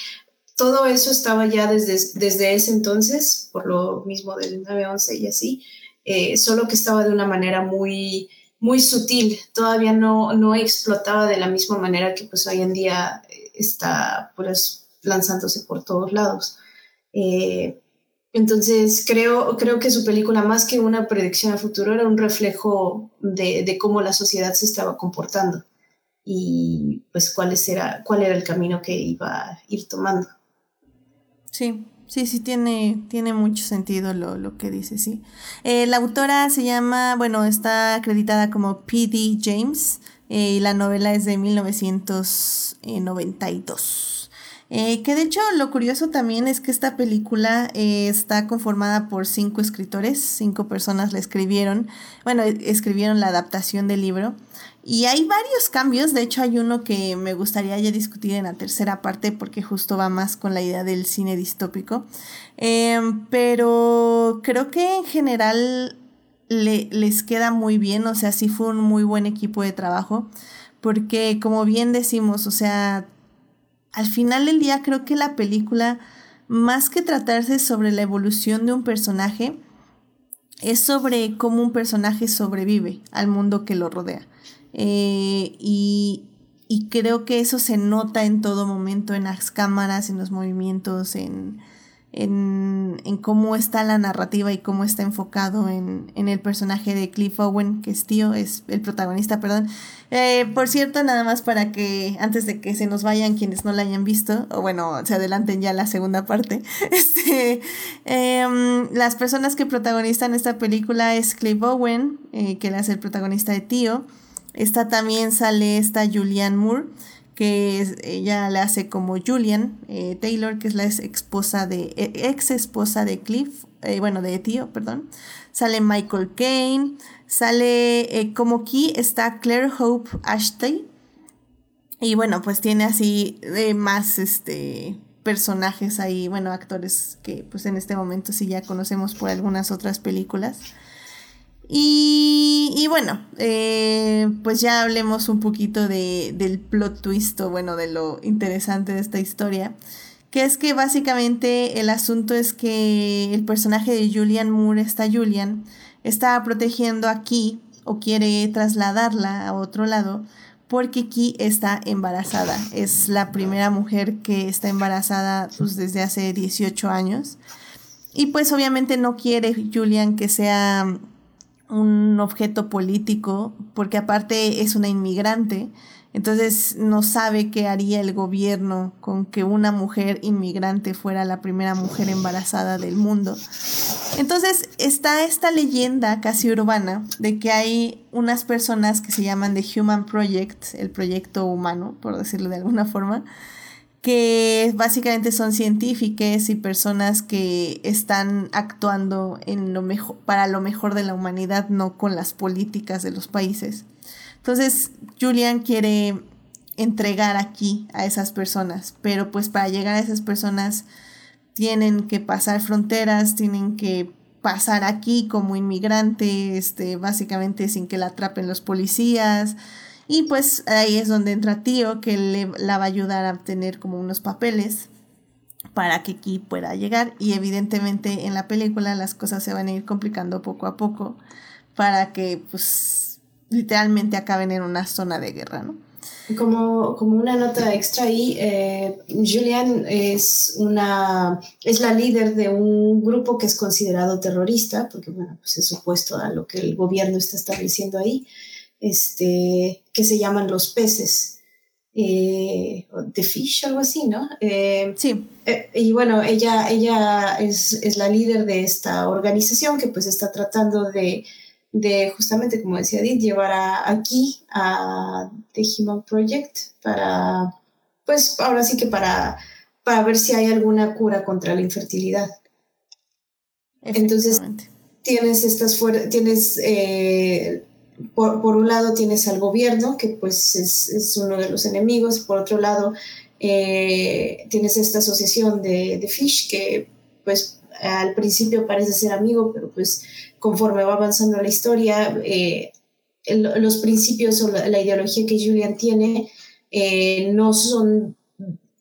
todo eso estaba ya desde, desde ese entonces, por lo mismo del 9-11 y así, eh, solo que estaba de una manera muy, muy sutil, todavía no, no explotaba de la misma manera que pues hoy en día está pues lanzándose por todos lados. Eh, entonces, creo, creo que su película, más que una predicción a futuro, era un reflejo de, cómo la sociedad se estaba comportando y pues cuál era, cuál era el camino que iba a ir tomando. Sí, sí, sí, tiene, tiene mucho sentido lo, que dice, sí. Eh, la autora se llama, bueno, está acreditada como P.D. James eh, y la novela es de 1992. Eh, que de hecho lo curioso también es que esta película eh, está conformada por cinco escritores, cinco personas la escribieron, bueno, e, escribieron la adaptación del libro. Y hay varios cambios, de hecho hay uno que me gustaría ya discutir en la tercera parte porque justo va más con la idea del cine distópico. Em, pero creo que en general le, les queda muy bien, o sea, sí fue un muy buen equipo de trabajo porque como bien decimos, o sea, al final del día creo que la película, más que tratarse sobre la evolución de un personaje, es sobre cómo un personaje sobrevive al mundo que lo rodea. Eh, y, creo que eso se nota en todo momento, en las cámaras, en los movimientos, en, en, cómo está la narrativa y cómo está enfocado en, en, el personaje de Cliff Owen, que es tío, es el protagonista, perdón. Eh, por cierto, nada más para que antes de que se nos vayan quienes no la hayan visto, o bueno, se adelanten ya la segunda parte, este, em, las personas que protagonizan esta película es Cliff Owen, eh, que le hace el protagonista de tío. Esta también sale esta Julianne Moore que ella le hace como Julian eh, Taylor, que es la ex esposa de, e, ex esposa de Cliff, eh, bueno, de tío, perdón. Sale Michael Caine, sale eh, como aquí está Claire Hope Ashtey. Y bueno, pues tiene así más este personajes ahí, bueno, actores que pues en este momento sí ya conocemos por algunas otras películas. Y, bueno, eh, pues ya hablemos un poquito de, del plot twist o bueno, de lo interesante de esta historia. Que es que básicamente el asunto es que el personaje de Julian Moore, esta Julian, está protegiendo a Key o quiere trasladarla a otro lado porque Key está embarazada. Es la primera mujer que está embarazada pues, desde hace 18 años. Y pues obviamente no quiere Julian que sea un objeto político, porque aparte es una inmigrante, entonces no sabe qué haría el gobierno con que una mujer inmigrante fuera la primera mujer embarazada del mundo. Entonces está esta leyenda casi urbana de que hay unas personas que se llaman The Human Project, el proyecto humano, por decirlo de alguna forma, que básicamente son científicos y personas que están actuando en lo mejor, para lo mejor de la humanidad, no con las políticas de los países. Entonces, Julian quiere entregar aquí a esas personas, pero pues para llegar a esas personas tienen que pasar fronteras, tienen que pasar aquí como inmigrante, este, básicamente sin que la atrapen los policías. Y pues ahí es donde entra Tío, que le, la va a ayudar a obtener como unos papeles para que aquí pueda llegar. Y evidentemente en la película las cosas se van a ir complicando poco a poco para que pues literalmente acaben en una zona de guerra, ¿no? Como, como una nota extra ahí, eh, Julian es, una, es la líder de un grupo que es considerado terrorista, porque bueno, pues es opuesto a lo que el gobierno está estableciendo ahí, este, que se llaman los peces. Eh, The Fish, algo así, ¿no? Eh, sí. y bueno, ella, ella es, es, la líder de esta organización que pues está tratando de de justamente, como decía Edith, llevar aquí a The Human Project para, pues ahora sí que para, para ver si hay alguna cura contra la infertilidad. Entonces, tienes estas tienes, eh, por, por, un lado tienes al gobierno, que pues es, es uno de los enemigos, por otro lado eh, tienes esta asociación de, de Fish, que pues al principio parece ser amigo, pero pues conforme va avanzando la historia, eh, los principios o la, ideología que Julian tiene eh, no son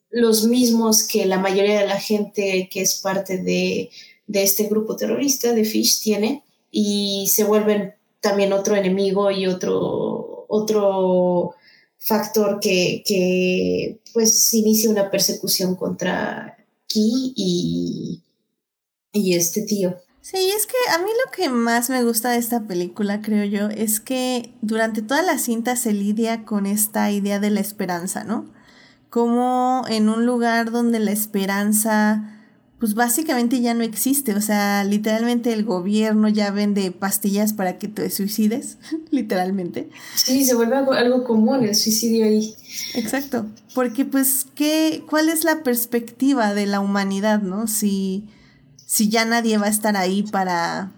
los mismos que la mayoría de la gente que es parte de, este grupo terrorista de Fish tiene y se vuelven también otro enemigo y otro, otro factor que, que pues inicia una persecución contra Ki y, y este tío. Sí, es que a mí lo que más me gusta de esta película, creo yo, es que durante toda la cinta se lidia con esta idea de la esperanza, ¿no? Como en un lugar donde la esperanza, pues básicamente ya no existe, o sea, literalmente el gobierno ya vende pastillas para que te suicides, literalmente. Sí, se vuelve algo, algo común el suicidio ahí. Exacto, porque pues, ¿qué, ¿cuál es la perspectiva de la humanidad, no? Si si ya nadie va a estar ahí para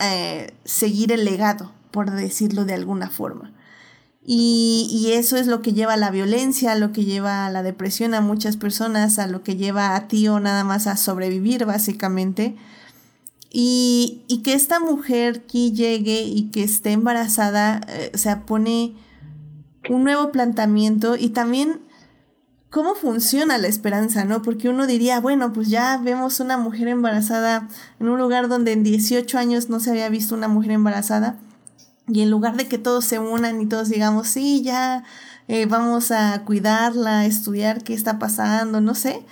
eh, seguir el legado, por decirlo de alguna forma. Y, y, eso es lo que lleva a la violencia, lo que lleva a la depresión a muchas personas, a lo que lleva a Tío nada más a sobrevivir básicamente. Y, y que esta mujer que llegue y que esté embarazada, eh, o sea, pone un nuevo planteamiento y también cómo funciona la esperanza, ¿no? Porque uno diría, bueno, pues ya vemos una mujer embarazada en un lugar donde en 18 años no se había visto una mujer embarazada. Y en lugar de que todos se unan y todos digamos, sí, ya eh, vamos a cuidarla, estudiar qué está pasando, no sé.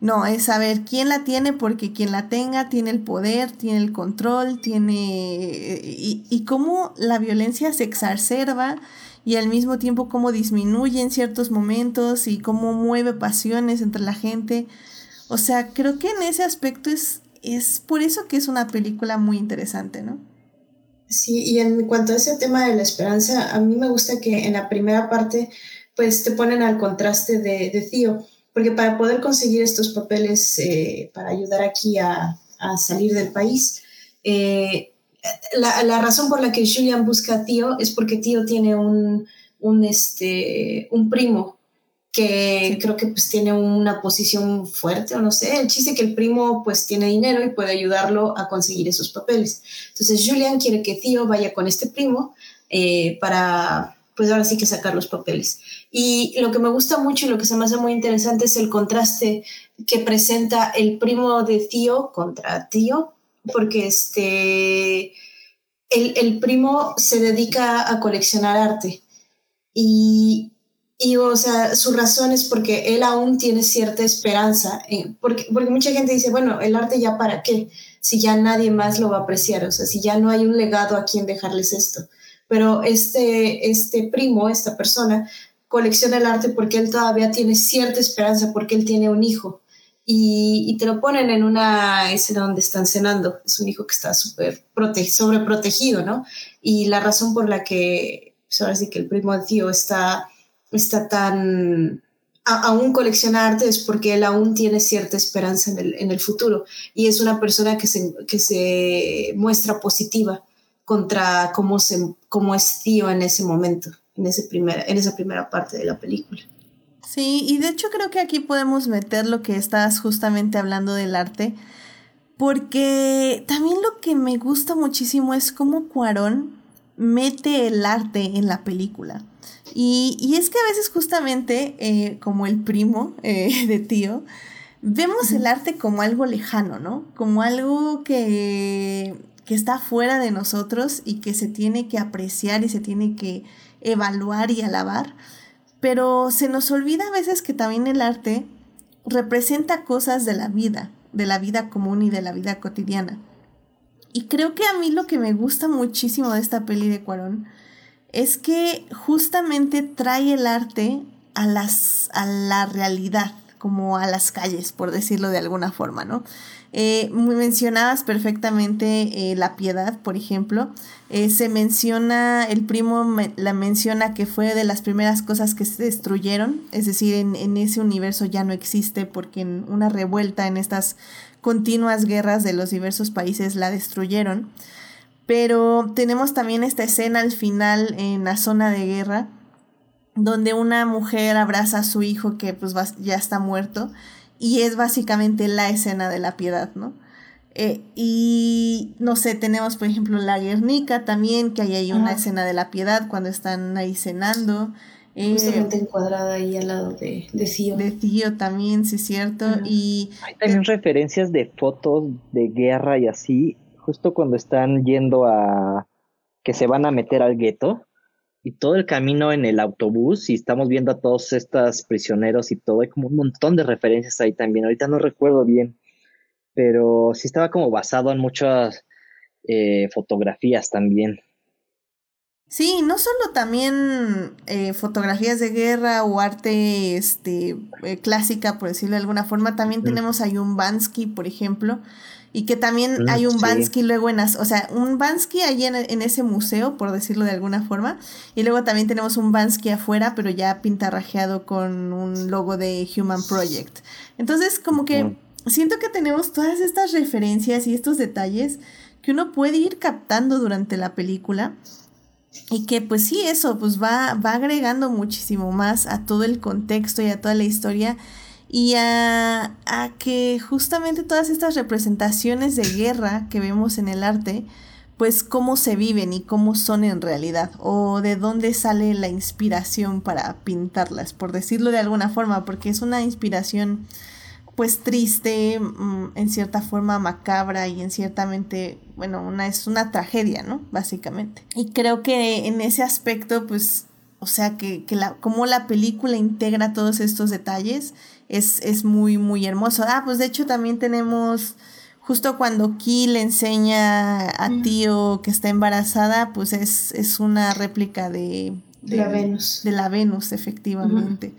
No, es saber quién la tiene porque quien la tenga tiene el poder, tiene el control, tiene... y, y cómo la violencia se exacerba y al mismo tiempo cómo disminuye en ciertos momentos y cómo mueve pasiones entre la gente. O sea, creo que en ese aspecto es, es por eso que es una película muy interesante, ¿no? Sí, y en cuanto a ese tema de la esperanza, a mí me gusta que en la primera parte pues te ponen al contraste de, Tío, porque para poder conseguir estos papeles eh, para ayudar aquí a, salir del país, eh, la, la, razón por la que Julian busca a Tío es porque Tío tiene un, un, este, un primo que creo que pues tiene una posición fuerte o no sé, el chiste que el primo pues tiene dinero y puede ayudarlo a conseguir esos papeles. Entonces Julian quiere que Tío vaya con este primo eh, para pues ahora sí que sacar los papeles. Y lo que me gusta mucho y lo que se me hace muy interesante es el contraste que presenta el primo de Tío contra Tío, porque este, el, el, primo se dedica a coleccionar arte y, y, o sea, su razón es porque él aún tiene cierta esperanza, porque, porque mucha gente dice, bueno, el arte ya para qué, si ya nadie más lo va a apreciar, o sea, si ya no hay un legado a quien dejarles esto. Pero este, este primo, esta persona, colecciona el arte porque él todavía tiene cierta esperanza, porque él tiene un hijo y, te lo ponen en una escena donde están cenando. Es un hijo que está súper sobreprotegido, ¿no? Y la razón por la que, pues ahora sí que el primo tío está, está tan... aún colecciona arte es porque él aún tiene cierta esperanza en el, en el futuro y es una persona que se, que se muestra positiva contra cómo, se, cómo es tío en ese momento. en, ese primer, en esa primera parte de la película. Sí, y de hecho creo que aquí podemos meter lo que estás justamente hablando del arte, porque también lo que me gusta muchísimo es cómo Cuarón mete el arte en la película. Y, es que a veces justamente, eh, como el primo eh, de tío, vemos el arte como algo lejano, ¿no? Como algo que, que está fuera de nosotros y que se tiene que apreciar y se tiene que evaluar y alabar. Pero se nos olvida a veces que también el arte representa cosas de la vida, de la vida común y de la vida cotidiana. Y creo que a mí lo que me gusta muchísimo de esta peli de Cuarón es que justamente trae el arte a, las, a la realidad, como a las calles, por decirlo de alguna forma, ¿no? Eh, mencionabas perfectamente eh, la piedad, por ejemplo. Eh, se menciona, el primo la menciona que fue de las primeras cosas que se destruyeron, es decir, en, en ese universo ya no existe porque en una revuelta en estas continuas guerras de los diversos países la destruyeron. Pero tenemos también esta escena al final en la zona de guerra, donde una mujer abraza a su hijo que pues ya está muerto y es básicamente la escena de la piedad, ¿no? Eh, y no sé, tenemos por ejemplo la Guernica también, que hay ahí una escena de la piedad cuando están ahí cenando. Eh, Justamente encuadrada ahí al lado de, de Cío. De Cío también, sí, cierto. Y hay también referencias de fotos de guerra y así, justo cuando están yendo a que se van a meter al gueto y todo el camino en el autobús y estamos viendo a todos estos prisioneros y todo, hay como un montón de referencias ahí también, ahorita no recuerdo bien, pero sí estaba como basado en muchas eh, fotografías también. Sí, no solo también eh, fotografías de guerra o arte este, eh, clásica, por decirlo de alguna forma, también tenemos a Jun Bansky, por ejemplo, y que también mm, hay un Bansky luego en, o sea, un Bansky ahí en, en, ese museo, por decirlo de alguna forma, y luego también tenemos un Bansky afuera, pero ya pintarrajeado con un logo de Human Project. Entonces, como que siento que tenemos todas estas referencias y estos detalles que uno puede ir captando durante la película. Y que pues sí, eso pues va, va agregando muchísimo más a todo el contexto y a toda la historia y a, que justamente todas estas representaciones de guerra que vemos en el arte, pues cómo se viven y cómo son en realidad, o de dónde sale la inspiración para pintarlas, por decirlo de alguna forma, porque es una inspiración pues triste, mm, en cierta forma macabra y en ciertamente, bueno, una, es una tragedia, ¿no? Básicamente. Y creo que en ese aspecto, pues, o sea, que, que la, como la película integra todos estos detalles es, es muy, muy hermoso. Ah, pues de hecho también tenemos justo cuando Ki le enseña a mm. Tío que está embarazada, pues es, es una réplica de, de, la Venus. De la Venus, efectivamente.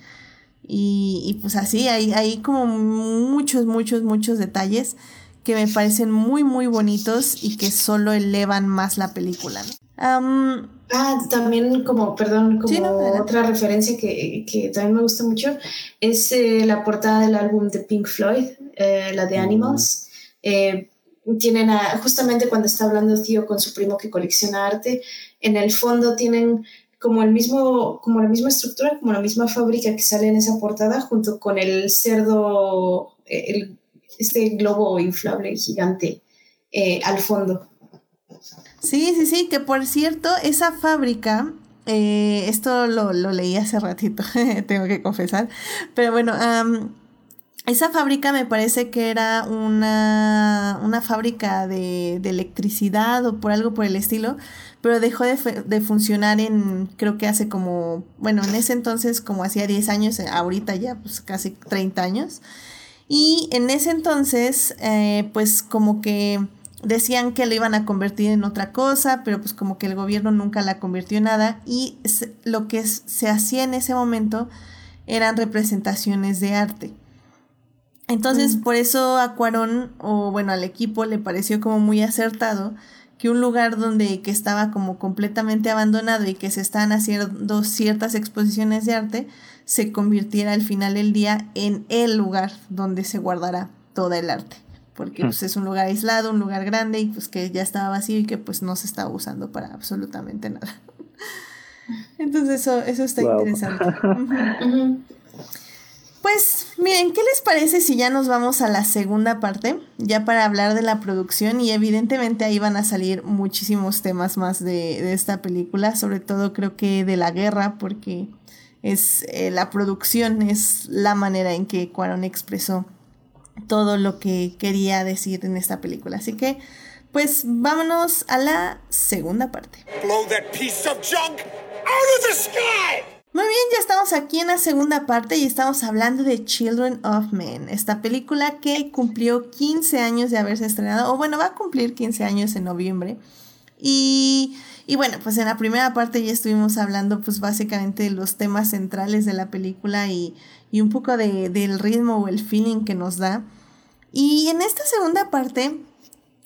y, y, pues así, hay, hay como muchos, muchos, muchos detalles que me parecen muy, muy bonitos y que solo elevan más la película. ¿no? Ah, también como, perdón, como otra referencia que, que, también me gusta mucho es eh, la portada del álbum de Pink Floyd, eh, la de mm. Animals. Eh, tienen justamente cuando está hablando Tío con su primo que colecciona arte, en el fondo tienen como el mismo, como la misma estructura, como la misma fábrica que sale en esa portada, junto con el cerdo, el, este globo inflable gigante al fondo. Sí, sí, sí, que por cierto, esa fábrica, eh, esto lo, leí hace ratito, tengo que confesar, pero bueno, esa fábrica me parece que era una, una fábrica de, de, electricidad o por algo por el estilo, pero dejó de, de, funcionar en, creo que hace como, bueno, en ese entonces como hacía 10 años, ahorita ya pues casi 30 años. Y en ese entonces, eh, pues como que decían que lo iban a convertir en otra cosa, pero pues como que el gobierno nunca la convirtió en nada y lo que se hacía en ese momento eran representaciones de arte. Entonces, mm. por eso a Cuarón, o bueno, al equipo le pareció como muy acertado que un lugar donde que estaba como completamente abandonado y que se estaban haciendo ciertas exposiciones de arte, se convirtiera al final del día en el lugar donde se guardará toda el arte porque pues, es un lugar aislado, un lugar grande y pues que ya estaba vacío y que pues no se estaba usando para absolutamente nada. Entonces eso, eso está interesante. Pues miren, ¿qué les parece si ya nos vamos a la segunda parte? Ya para hablar de la producción y evidentemente ahí van a salir muchísimos temas más de, esta película, sobre todo creo que de la guerra, porque es eh, la producción es la manera en que Cuarón expresó todo lo que quería decir en esta película. Así que, pues vámonos a la segunda parte. Blow that piece of junk out of the sky! Muy bien, ya estamos aquí en la segunda parte y estamos hablando de Children of Men, esta película que cumplió 15 años de haberse estrenado, o bueno, va a cumplir 15 años en noviembre. Y, y bueno, pues en la primera parte ya estuvimos hablando pues básicamente de los temas centrales de la película y, y un poco de, del ritmo o el feeling que nos da. Y en esta segunda parte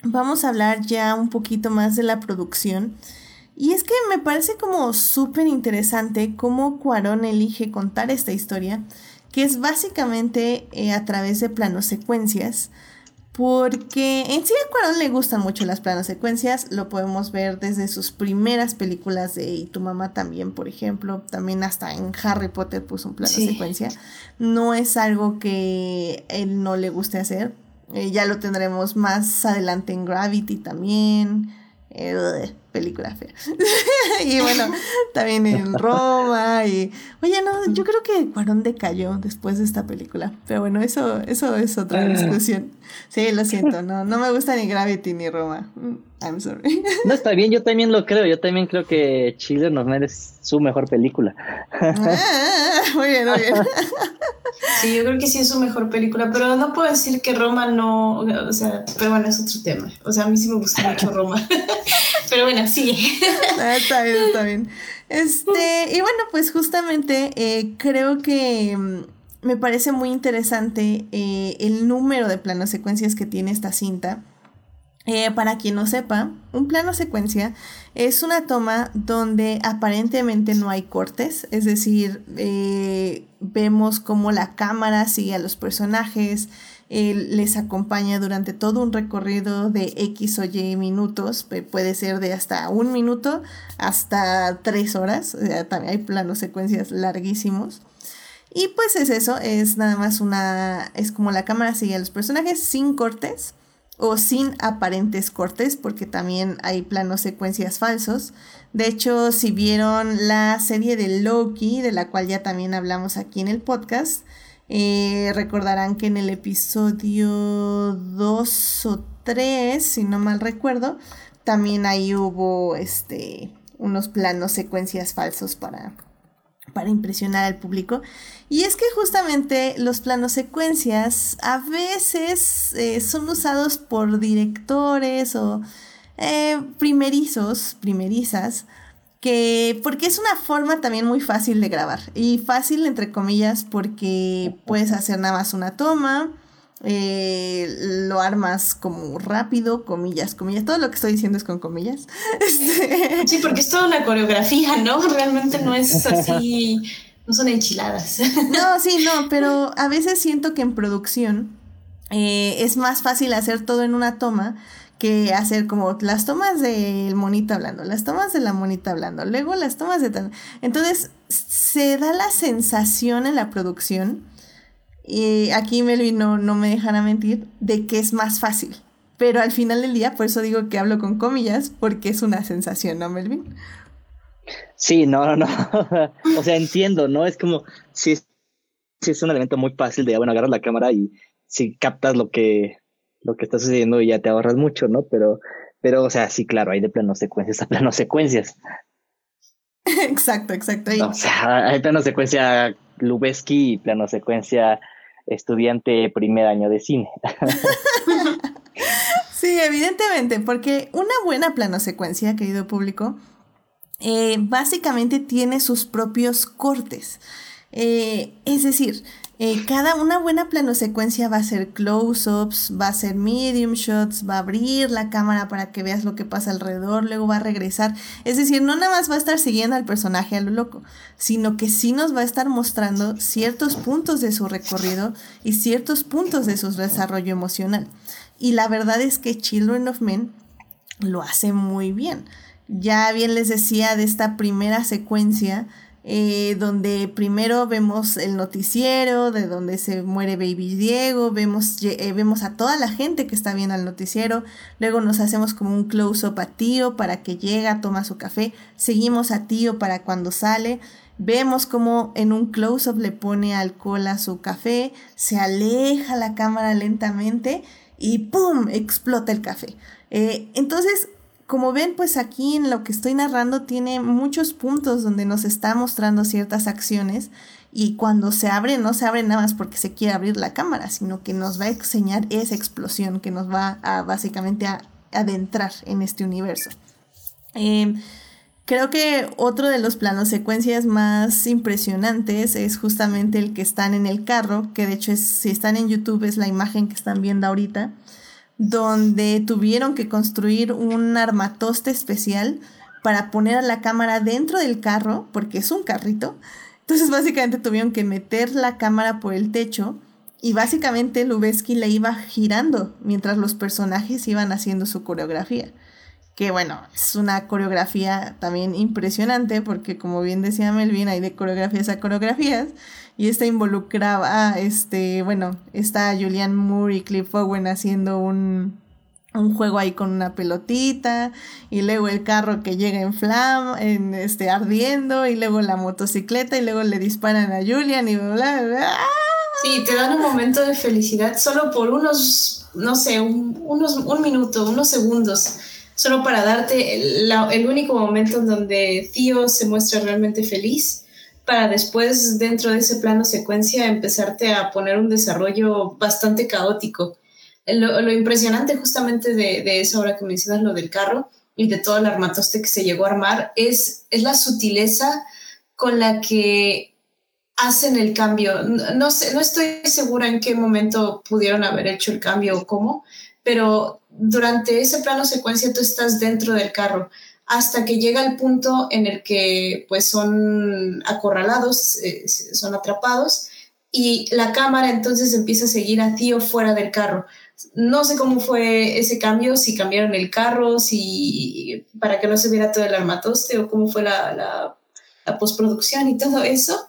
vamos a hablar ya un poquito más de la producción. Y es que me parece como súper interesante cómo Cuarón elige contar esta historia, que es básicamente eh, a través de planos secuencias, porque en sí a Cuarón le gustan mucho las planos secuencias, lo podemos ver desde sus primeras películas de Y tu mamá también, por ejemplo, también hasta en Harry Potter puso un plano secuencia. No es algo que él no le guste hacer, eh, ya lo tendremos más adelante en Gravity también. Eh, película fea. y bueno, también en Roma y oye, no, yo creo que Cuarón decayó después de esta película, pero bueno, eso eso es otra ah. discusión. Sí, lo siento, no no me gusta ni Gravity ni Roma. Mm, I'm sorry. no está bien, yo también lo creo, yo también creo que Chile nos merece su mejor película. Ah, muy bien, muy bien. Sí, yo creo que sí es su mejor película, pero no puedo decir que Roma no, o sea, pero bueno, es otro tema. O sea, a mí sí me gusta mucho Roma. Pero bueno, sí. Ah, está bien, está bien. Este, y bueno, pues justamente eh, creo que mm, me parece muy interesante eh, el número de planos secuencias que tiene esta cinta. Eh, para quien no sepa, un plano secuencia es una toma donde aparentemente no hay cortes, es decir, vemos cómo la cámara sigue a los personajes, les acompaña durante todo un recorrido de X o Y minutos, puede ser de hasta un minuto hasta tres horas, también hay planos secuencias larguísimos. Y pues es eso, es nada más una, es como la cámara sigue a los personajes sin cortes o sin aparentes cortes, porque también hay planos secuencias falsos. De hecho, si vieron la serie de Loki, de la cual ya también hablamos aquí en el podcast, eh, recordarán que en el episodio 2 o 3, si no mal recuerdo, también ahí hubo este, unos planos secuencias falsos para, para impresionar al público. Y es que justamente los planos secuencias a veces eh, son usados por directores o eh, primerizos, primerizas, que porque es una forma también muy fácil de grabar. Y fácil entre comillas porque puedes hacer nada más una toma eh, lo armas como rápido, comillas, comillas. Todo lo que estoy diciendo es con comillas. Este, sí, porque es toda una coreografía, ¿no? Realmente no es así, no son enchiladas. No, sí, no, pero a veces siento que en producción eh, es más fácil hacer todo en una toma que hacer como las tomas del monito hablando, las tomas de la monita hablando, luego las tomas de tal. Entonces, se da la sensación en la producción y aquí Melvin no, no me dejará mentir, de que es más fácil. Pero al final del día, por eso digo que hablo con comillas, porque es una sensación, ¿no, Melvin? Sí, no, no, no. o sea, entiendo, ¿no? Es como, si es, es un elemento muy fácil de, bueno, agarrar la cámara y si captas lo que, lo que está sucediendo y ya te ahorras mucho, ¿no? Pero, pero, o sea, sí, claro, hay de plano secuencias a plano secuencias. Exacto, exacto. O sea, hay plano secuencia Lubeski y plano secuencia estudiante primer año de cine. sí, evidentemente, porque una buena plano secuencia, querido público, eh, básicamente tiene sus propios cortes. Eh, es decir, eh, cada una buena planosecuencia va a ser close-ups, va a ser medium shots, va a abrir la cámara para que veas lo que pasa alrededor, luego va a regresar. Es decir, no nada más va a estar siguiendo al personaje a lo loco, sino que sí nos va a estar mostrando ciertos puntos de su recorrido y ciertos puntos de su desarrollo emocional. Y la verdad es que Children of Men lo hace muy bien. Ya bien les decía de esta primera secuencia, eh, donde primero vemos el noticiero, de donde se muere Baby Diego, vemos, eh, vemos a toda la gente que está viendo el noticiero, luego nos hacemos como un close-up a Tío para que llega, toma su café, seguimos a Tío para cuando sale, vemos como en un close-up le pone alcohol a su café, se aleja la cámara lentamente y ¡pum! explota el café. Eh, entonces como ven, pues aquí en lo que estoy narrando tiene muchos puntos donde nos está mostrando ciertas acciones y cuando se abre no se abre nada más porque se quiere abrir la cámara, sino que nos va a enseñar esa explosión que nos va a básicamente a adentrar en este universo. Em, creo que otro de los planos secuencias más impresionantes es justamente el que están en el carro, que de hecho si están en YouTube es la imagen que están viendo ahorita donde tuvieron que construir un armatoste especial para poner a la cámara dentro del carro, porque es un carrito. Entonces básicamente tuvieron que meter la cámara por el techo y básicamente Lubeski la iba girando mientras los personajes iban haciendo su coreografía. Que bueno, es una coreografía también impresionante porque como bien decía Melvin, hay de coreografías a coreografías y esta involucraba, este, bueno, está Julian Moore y Cliff Owen haciendo un, juego ahí con una pelotita y luego el carro que llega en flam, en este ardiendo y luego la motocicleta y luego le disparan a Julian y bla bla. bla. Sí, te dan un momento de felicidad solo por unos, no sé, un, unos, un minuto, unos segundos, solo para darte el, el único momento en donde Tío se muestra realmente feliz para después dentro de ese plano secuencia empezarte a poner un desarrollo bastante caótico. Lo, impresionante justamente de, de eso ahora que mencionas lo del carro y de todo el armatoste que se llegó a armar es, es la sutileza con la que hacen el cambio. No, sé, no estoy segura en qué momento pudieron haber hecho el cambio o cómo, pero durante ese plano secuencia tú estás dentro del carro hasta que llega el punto en el que pues son acorralados, eh, son atrapados y la cámara entonces empieza a seguir a Tío fuera del carro. No sé cómo fue ese cambio, si cambiaron el carro, si para que no se viera todo el armatoste o cómo fue la, la, postproducción y todo eso,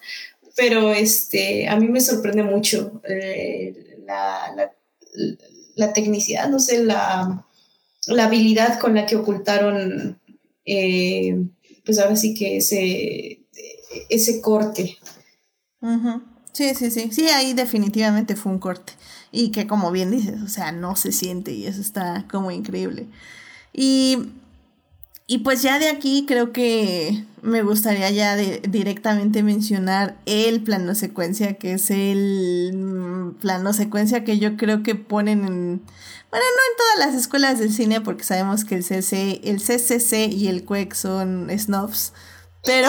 pero este, a mí me sorprende mucho eh, la, la, tecnicidad, no sé, la, la habilidad con la que ocultaron eh, pues ahora sí que ese, ese corte. Sí, sí, sí. Sí, ahí definitivamente fue un corte. Y que como bien dices, o sea, no se siente y eso está como increíble. Y, y pues ya de aquí creo que me gustaría ya directamente mencionar el plano secuencia, que es el mm, plano secuencia que yo creo que ponen en bueno, no en todas las escuelas del cine, porque sabemos que el, CC, el CCC y el CUEC son snobs, pero,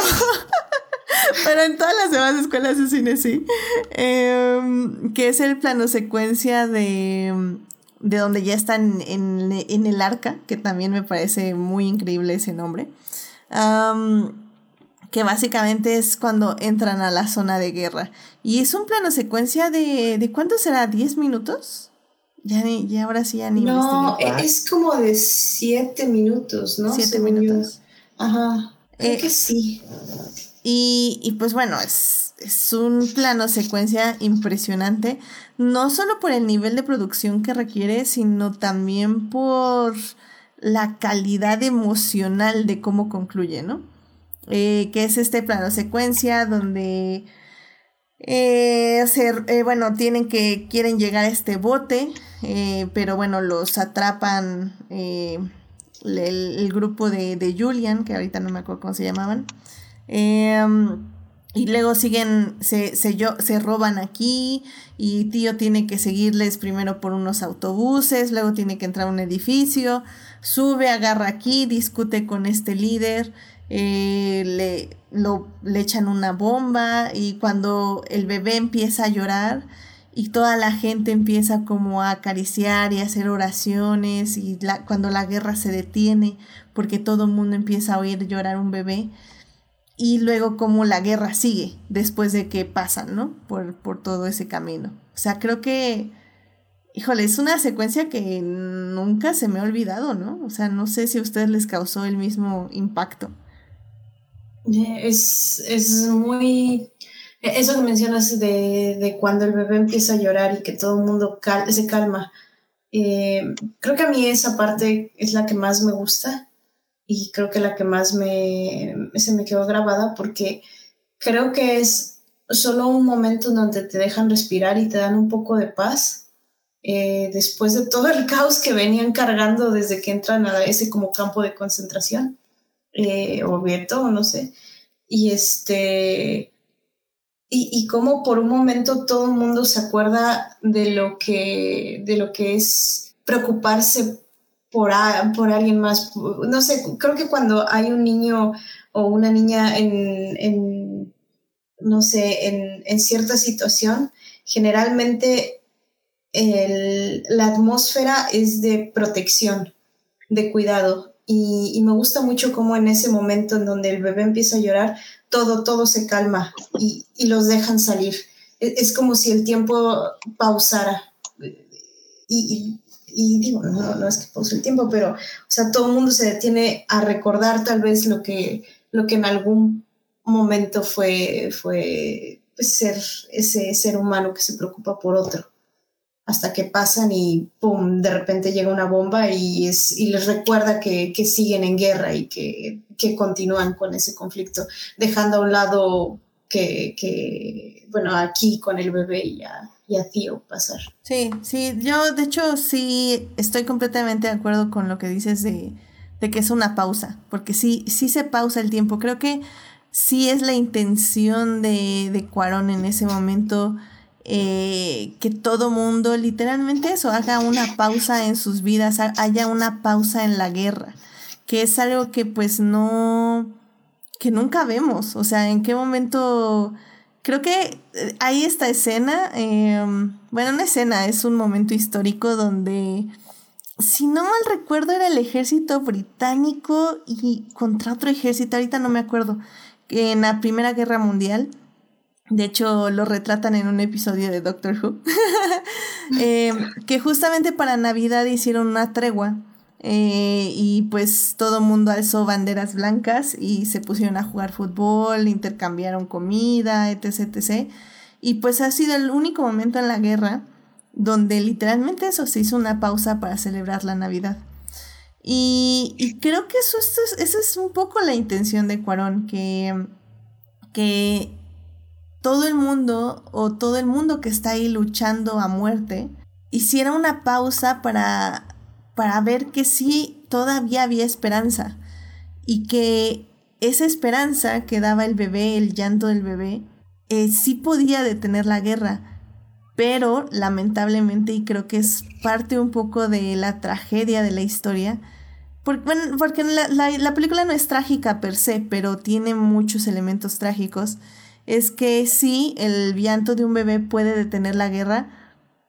pero en todas las demás escuelas de cine sí. Em, que es el plano secuencia de, de donde ya están en, el arca, que también me parece muy increíble ese nombre. que básicamente es cuando entran a la zona de guerra. Y es un plano secuencia de, ¿de cuánto será? ¿10 minutos? Ya, ya ahora sí ya ni No, e, es como de siete minutos, ¿no? Siete minutos. Ajá. Creo eh, que sí. Y, y pues bueno, es, es un plano secuencia impresionante, no solo por el nivel de producción que requiere, sino también por la calidad emocional de cómo concluye, ¿no? Eh, que es este plano secuencia donde eh, eh, bueno, tienen que, quieren llegar a este bote, eh, pero bueno, los atrapan eh, el, grupo de, de, Julian, que ahorita no me acuerdo cómo se llamaban. Y luego siguen, se, se, se roban aquí y tío tiene que seguirles primero por unos autobuses, luego tiene que entrar a un edificio, sube, agarra aquí, discute con este líder, eh, le, lo, le echan una bomba y cuando el bebé empieza a llorar y toda la gente empieza como a acariciar y a hacer oraciones y cuando la guerra se detiene porque todo el mundo empieza a oír llorar un bebé y luego como la guerra sigue después de que pasan, ¿no? Por, por todo ese camino. O sea, creo que híjole, es una secuencia que nunca se me ha olvidado, ¿no? O sea, no sé si a ustedes les causó el mismo impacto. Es, es muy... Eso que mencionas de, de, cuando el bebé empieza a llorar y que todo el mundo se calma. Eh, creo que a mí esa parte es la que más me gusta y creo que la que más me, se me quedó grabada porque creo que es solo un momento donde te dejan respirar y te dan un poco de paz eh, después de todo el caos que venían cargando desde que entran a ese como campo de concentración eh, o no sé. Y este, y, y cómo por un momento todo el mundo se acuerda de lo que, de lo que es preocuparse por, por alguien más. No sé, creo que cuando hay un niño o una niña en, en no sé, en, en, cierta situación, generalmente el, la atmósfera es de protección, de cuidado. Y, me gusta mucho cómo en ese momento en donde el bebé empieza a llorar, todo, todo se calma y, los dejan salir. Es, es, como si el tiempo pausara. Y, y digo, no, no, es que pause el tiempo, pero, o sea, todo el mundo se detiene a recordar tal vez lo que, lo que en algún momento fue, fue pues, ser ese ser humano que se preocupa por otro hasta que pasan y pum, de repente llega una bomba y, es, y les recuerda que, que siguen en guerra y que, que, continúan con ese conflicto, dejando a un lado que, que bueno, aquí con el bebé y a, y a Tío pasar. Sí, sí, yo de hecho sí estoy completamente de acuerdo con lo que dices de, de que es una pausa, porque sí, sí se pausa el tiempo, creo que sí es la intención de, de Cuarón en ese momento eh, que todo mundo, literalmente eso, haga una pausa en sus vidas, haya una pausa en la guerra, que es algo que pues no, que nunca vemos, o sea, en qué momento, creo que eh, hay esta escena, eh, bueno, una escena, es un momento histórico donde, si no mal recuerdo, era el ejército británico y contra otro ejército, ahorita no me acuerdo, en la Primera Guerra Mundial de hecho, lo retratan en un episodio de Doctor Who. eh, que justamente para Navidad hicieron una tregua. Eh, y pues todo mundo alzó banderas blancas y se pusieron a jugar fútbol, intercambiaron comida, etc, etc. Y pues ha sido el único momento en la guerra donde literalmente eso se hizo una pausa para celebrar la Navidad. Y, creo que eso, es un poco la intención de Cuarón, que, que todo el mundo o todo el mundo que está ahí luchando a muerte hiciera una pausa para, para ver que sí todavía había esperanza y que esa esperanza que daba el bebé, el llanto del bebé, eh, sí podía detener la guerra, pero lamentablemente, y creo que es parte un poco de la tragedia de la historia, porque, porque la, la, la película no es trágica per se, pero tiene muchos elementos trágicos es que sí, el llanto de un bebé puede detener la guerra,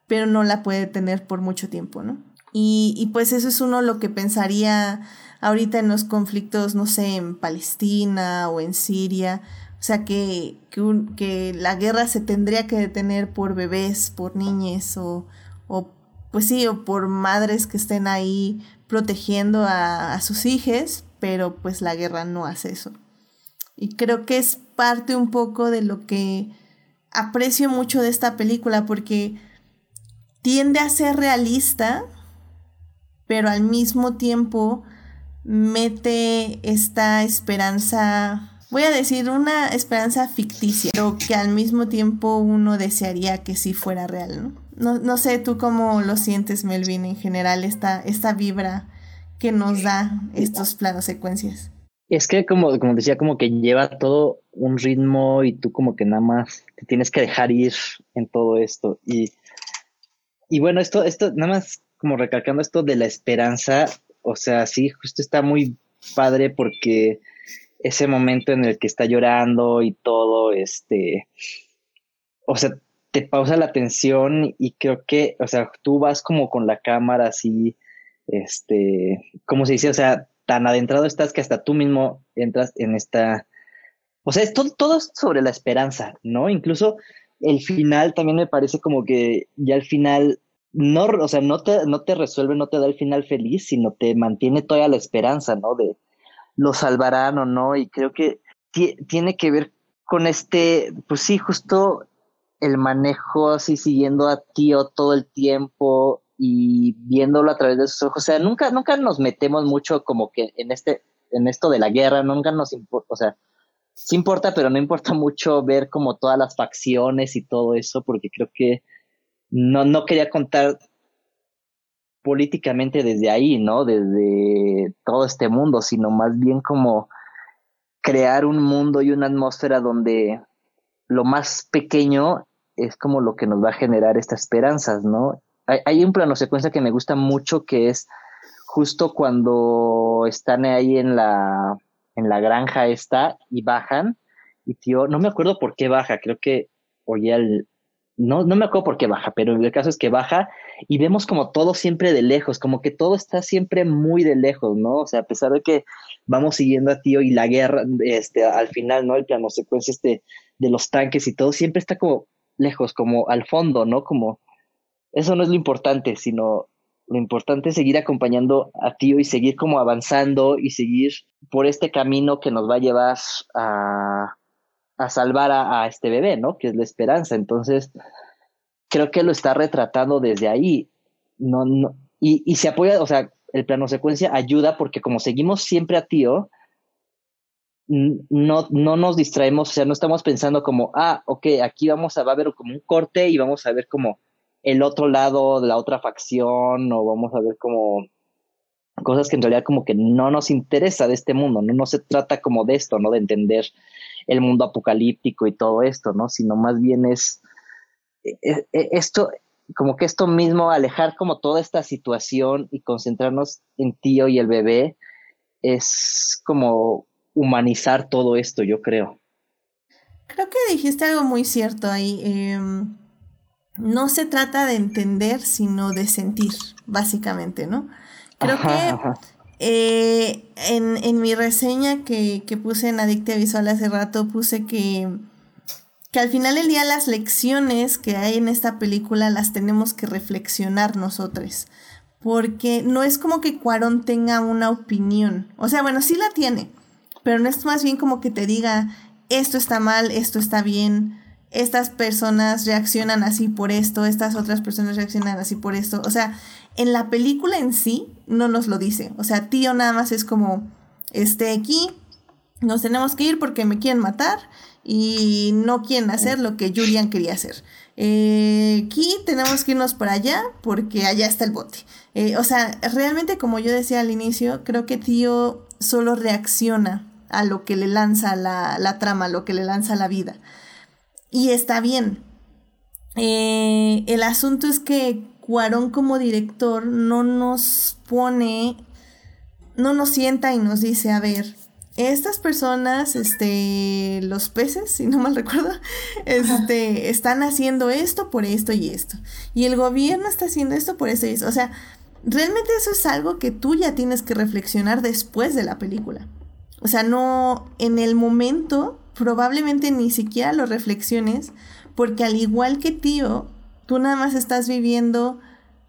pero no la puede detener por mucho tiempo, ¿no? Y, y pues eso es uno lo que pensaría ahorita en los conflictos, no sé, en Palestina o en Siria. O sea, que, que, la guerra se tendría que detener por bebés, por niñes o, o pues sí, o por madres que estén ahí protegiendo a, a sus hijos, pero pues la guerra no hace eso. Y creo que es parte un poco de lo que aprecio mucho de esta película porque tiende a ser realista, pero al mismo tiempo mete esta esperanza, voy a decir una esperanza ficticia, pero que al mismo tiempo uno desearía que sí fuera real, ¿no? No, no sé tú cómo lo sientes, Melvin, en general, esta, esta vibra que nos da estos planos secuencias. Es que como, como decía, como que lleva todo un ritmo y tú como que nada más te tienes que dejar ir en todo esto. Y, y bueno, esto, esto, nada más como recalcando esto de la esperanza, o sea, sí, justo está muy padre porque ese momento en el que está llorando y todo, este, o sea, te pausa la atención y creo que, o sea, tú vas como con la cámara así, este, como se dice, o sea, tan adentrado estás que hasta tú mismo entras en esta... O sea, es todo, todo sobre la esperanza, ¿no? Incluso el final también me parece como que ya al final no, o sea, no te, no te resuelve, no te da el final feliz, sino te mantiene toda la esperanza, ¿no? De lo salvarán o no, y creo que tiene que ver con este, pues sí, justo el manejo así siguiendo a tío todo el tiempo y viéndolo a través de sus ojos. O sea, nunca, nunca nos metemos mucho como que en este, en esto de la guerra, nunca nos importa, o sea, sí importa, pero no importa mucho ver como todas las facciones y todo eso, porque creo que no, no quería contar políticamente desde ahí, ¿no? Desde todo este mundo, sino más bien como crear un mundo y una atmósfera donde lo más pequeño es como lo que nos va a generar estas esperanzas, ¿no? Hay, hay un plano secuencia que me gusta mucho que es justo cuando están ahí en la, en la granja esta y bajan y tío, no me acuerdo por qué baja, creo que oye el, no, no me acuerdo por qué baja, pero el caso es que baja y vemos como todo siempre de lejos, como que todo está siempre muy de lejos, ¿no? O sea, a pesar de que vamos siguiendo a Tío y la guerra, este, al final, ¿no? El plano secuencia este de los tanques y todo, siempre está como lejos, como al fondo, ¿no? Como, eso no es lo importante, sino lo importante es seguir acompañando a Tío y seguir como avanzando y seguir por este camino que nos va a llevar a, a salvar a, este bebé, ¿no? Que es la esperanza. Entonces, creo que lo está retratando desde ahí. No, no, y, y se apoya, o sea, el plano secuencia ayuda porque como seguimos siempre a tío, no, no nos distraemos, o sea, no estamos pensando como, ah, ok, aquí vamos a, va a haber como un corte y vamos a ver como el otro lado de la otra facción o vamos a ver como cosas que en realidad como que no nos interesa de este mundo, no, no se trata como de esto, ¿no? De entender el mundo apocalíptico y todo esto, ¿no? Sino más bien es, e, e, e, esto, como que esto mismo, alejar como toda esta situación y concentrarnos en tío y el bebé, es como humanizar todo esto, yo creo. Creo que dijiste algo muy cierto ahí. Em, no se trata de entender, sino de sentir, básicamente, ¿no? Creo que eh, en, en, mi reseña que, que, puse en Adictia Visual hace rato, puse que, que al final del día las lecciones que hay en esta película las tenemos que reflexionar nosotros. Porque no es como que Cuarón tenga una opinión. O sea, bueno, sí la tiene. Pero no es más bien como que te diga, esto está mal, esto está bien, estas personas reaccionan así por esto, estas otras personas reaccionan así por esto. O sea, en la película en sí no nos lo dice. O sea, tío nada más es como, este aquí, nos tenemos que ir porque me quieren matar y no quieren hacer lo que Julian quería hacer. Eh, aquí tenemos que irnos por allá porque allá está el bote. Eh, o sea, realmente como yo decía al inicio, creo que tío solo reacciona a lo que le lanza la, la trama, a lo que le lanza la vida. Y está bien. Eh, el asunto es que Cuarón como director no nos pone, no nos sienta y nos dice, a ver, estas personas, este, los peces, si no mal recuerdo, este, están haciendo esto por esto y esto. Y el gobierno está haciendo esto por esto y esto. O sea, realmente eso es algo que tú ya tienes que reflexionar después de la película. O sea, no en el momento probablemente ni siquiera lo reflexiones, porque al igual que tío, tú nada más estás viviendo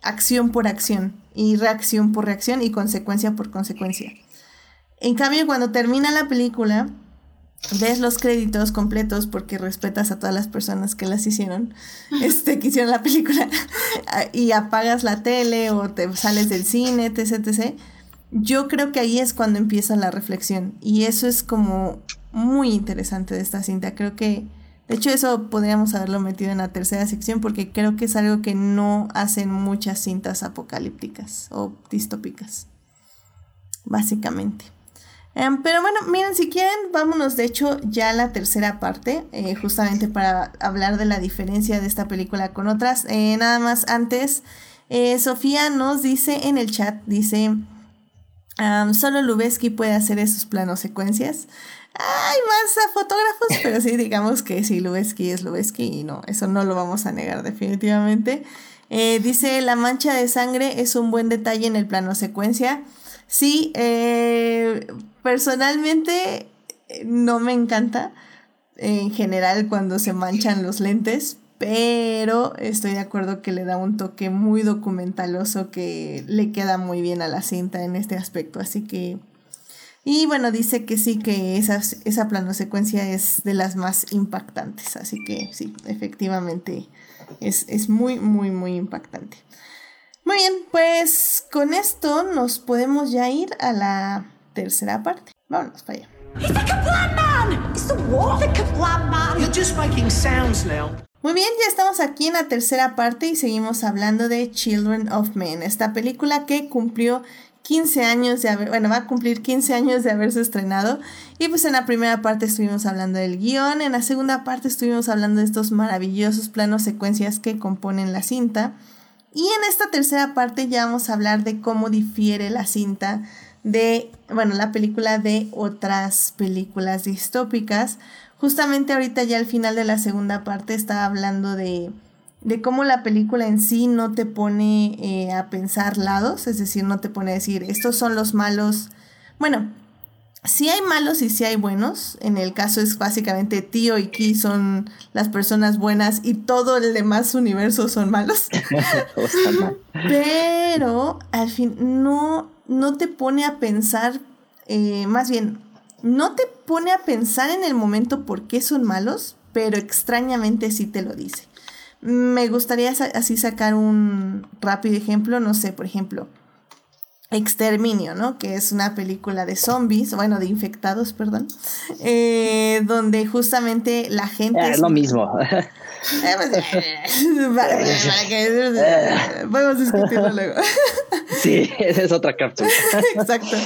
acción por acción y reacción por reacción y consecuencia por consecuencia. En cambio, cuando termina la película, ves los créditos completos porque respetas a todas las personas que las hicieron, este, que hicieron la película, y apagas la tele o te sales del cine, etc, etc. Yo creo que ahí es cuando empieza la reflexión y eso es como muy interesante de esta cinta. Creo que, de hecho, eso podríamos haberlo metido en la tercera sección porque creo que es algo que no hacen muchas cintas apocalípticas o distópicas, básicamente. Em, pero bueno, miren, si quieren, vámonos de hecho ya a la tercera parte, eh, justamente para hablar de la diferencia de esta película con otras. Eh, nada más antes, eh, Sofía nos dice en el chat, dice, solo Lubeski puede hacer esos planos secuencias. Hay más a fotógrafos, pero sí, digamos que sí, Lubeski es Lubeski y no, eso no lo vamos a negar definitivamente. Eh, dice, la mancha de sangre es un buen detalle en el plano secuencia. Sí, eh, personalmente no me encanta en general cuando se manchan los lentes, pero estoy de acuerdo que le da un toque muy documentaloso que le queda muy bien a la cinta en este aspecto, así que... Y bueno, dice que sí, que esa, esa plano secuencia es de las más impactantes, así que sí, efectivamente es, es muy, muy, muy impactante. Muy bien, pues con esto nos podemos ya ir a la tercera parte. Vámonos para allá. Muy bien, ya estamos aquí en la tercera parte y seguimos hablando de Children of Men, esta película que cumplió 15 años de haber, bueno, va a cumplir 15 años de haberse estrenado. Y pues en la primera parte estuvimos hablando del guion, en la segunda parte estuvimos hablando de estos maravillosos planos secuencias que componen la cinta. Y en esta tercera parte ya vamos a hablar de cómo difiere la cinta de, bueno, la película de otras películas distópicas. Justamente ahorita ya al final de la segunda parte estaba hablando de, de cómo la película en sí no te pone eh, a pensar lados, es decir, no te pone a decir, estos son los malos. Bueno, si hay malos y si hay buenos. En el caso es básicamente Tío y Ki son las personas buenas y todo el demás universo son malos. Pero al fin no, no te pone a pensar, eh, más bien, no te pone a pensar en el momento por qué son malos, pero extrañamente sí te lo dice. Me gustaría así sacar un rápido ejemplo, no sé, por ejemplo, Exterminio, ¿no? Que es una película de zombies, bueno, de infectados, perdón, eh, donde justamente la gente... es lo mismo. Podemos discutirlo luego. sí, esa es otra cápsula. Exacto.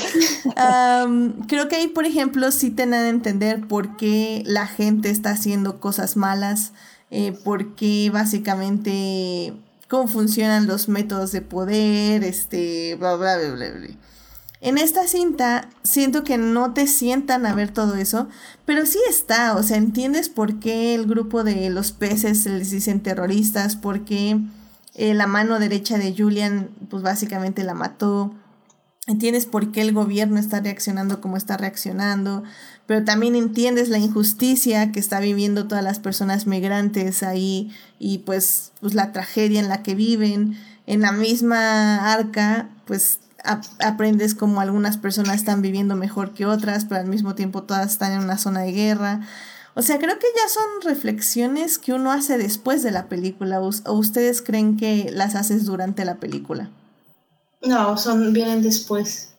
creo que ahí, por ejemplo, sí te dan a entender por qué la gente está haciendo cosas malas, eh, por qué básicamente cómo funcionan los métodos de poder, este, bla, bla, bla, bla, bla. En esta cinta siento que no te sientan a ver todo eso, pero sí está, o sea, entiendes por qué el grupo de los peces se les dicen terroristas, por qué eh, la mano derecha de Julian, pues básicamente la mató, entiendes por qué el gobierno está reaccionando como está reaccionando, pero también entiendes la injusticia que está viviendo todas las personas migrantes ahí y pues, pues la tragedia en la que viven. En la misma arca, pues aprendes como algunas personas están viviendo mejor que otras, pero al mismo tiempo todas están en una zona de guerra. O sea, creo que ya son reflexiones que uno hace después de la película, o ustedes creen que las haces durante la película. No, son vienen después.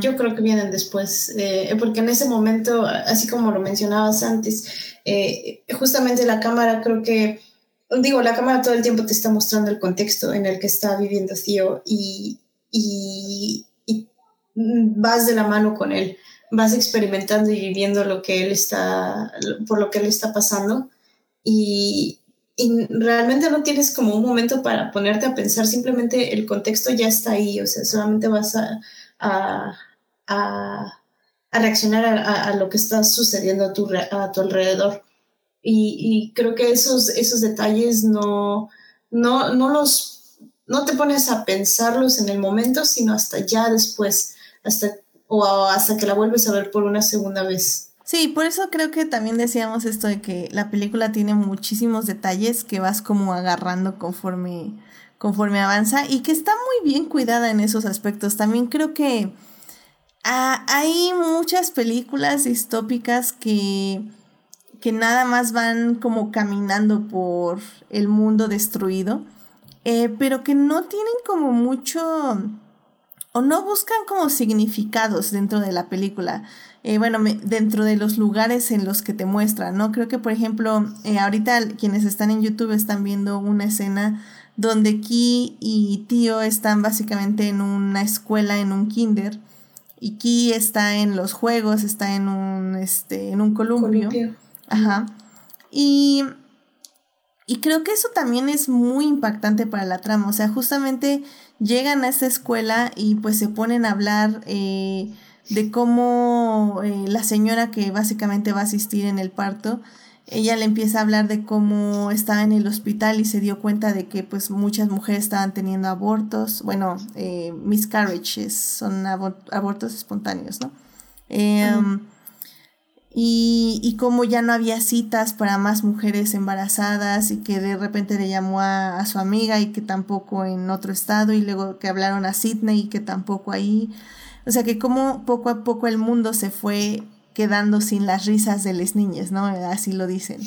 Yo creo que vienen después, eh, porque en ese momento, así como lo mencionabas antes, eh, justamente la cámara creo que, digo, la cámara todo el tiempo te está mostrando el contexto en el que está viviendo Tío y, y, vas de la mano con él, vas experimentando y viviendo lo que él está, por lo que él está pasando y, y realmente no tienes como un momento para ponerte a pensar, simplemente el contexto ya está ahí, o sea, solamente vas a a, a, reaccionar a, lo que está sucediendo a tu, a tu alrededor. Y, creo que esos, esos detalles no, no, no los, no te pones a pensarlos en el momento, sino hasta ya después, hasta, o hasta que la vuelves a ver por una segunda vez. Sí, por eso creo que también decíamos esto de que la película tiene muchísimos detalles que vas como agarrando conforme conforme avanza y que está muy bien cuidada en esos aspectos. También creo que ah, hay muchas películas distópicas que, que nada más van como caminando por el mundo destruido, eh, pero que no tienen como mucho o no buscan como significados dentro de la película. Eh, bueno, dentro de los lugares en los que te muestran, ¿no? Creo que, por ejemplo, eh, ahorita quienes están en YouTube están viendo una escena donde Ki y Tío están básicamente en una escuela, en un kinder, y Ki está en los juegos, está en un, este, en un columpio. Ajá. Y, y creo que eso también es muy impactante para la trama, o sea, justamente llegan a esta escuela y pues se ponen a hablar eh, de cómo eh, la señora que básicamente va a asistir en el parto, ella le empieza a hablar de cómo estaba en el hospital y se dio cuenta de que pues muchas mujeres estaban teniendo abortos, bueno, eh, miscarriages, son abortos espontáneos, ¿no? Em, y, y como ya no había citas para más mujeres embarazadas y que de repente le llamó a, a, su amiga y que tampoco en otro estado y luego que hablaron a Sydney y que tampoco ahí. O sea que como poco a poco el mundo se fue quedando sin las risas de las niñas, ¿no? Así lo dicen.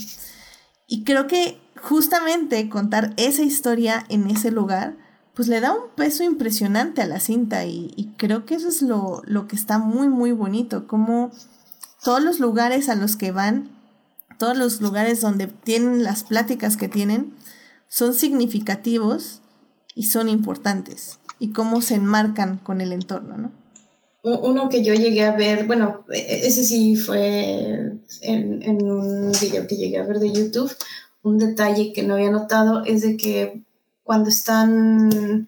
Y creo que justamente contar esa historia en ese lugar, pues le da un peso impresionante a la cinta y, creo que eso es lo, lo que está muy, muy bonito, como todos los lugares a los que van, todos los lugares donde tienen las pláticas que tienen, son significativos y son importantes y cómo se enmarcan con el entorno, ¿no? Uno que yo llegué a ver, bueno, e-, ese sí fue en, un video que llegué a ver de YouTube, un detalle que no había notado es de que cuando están,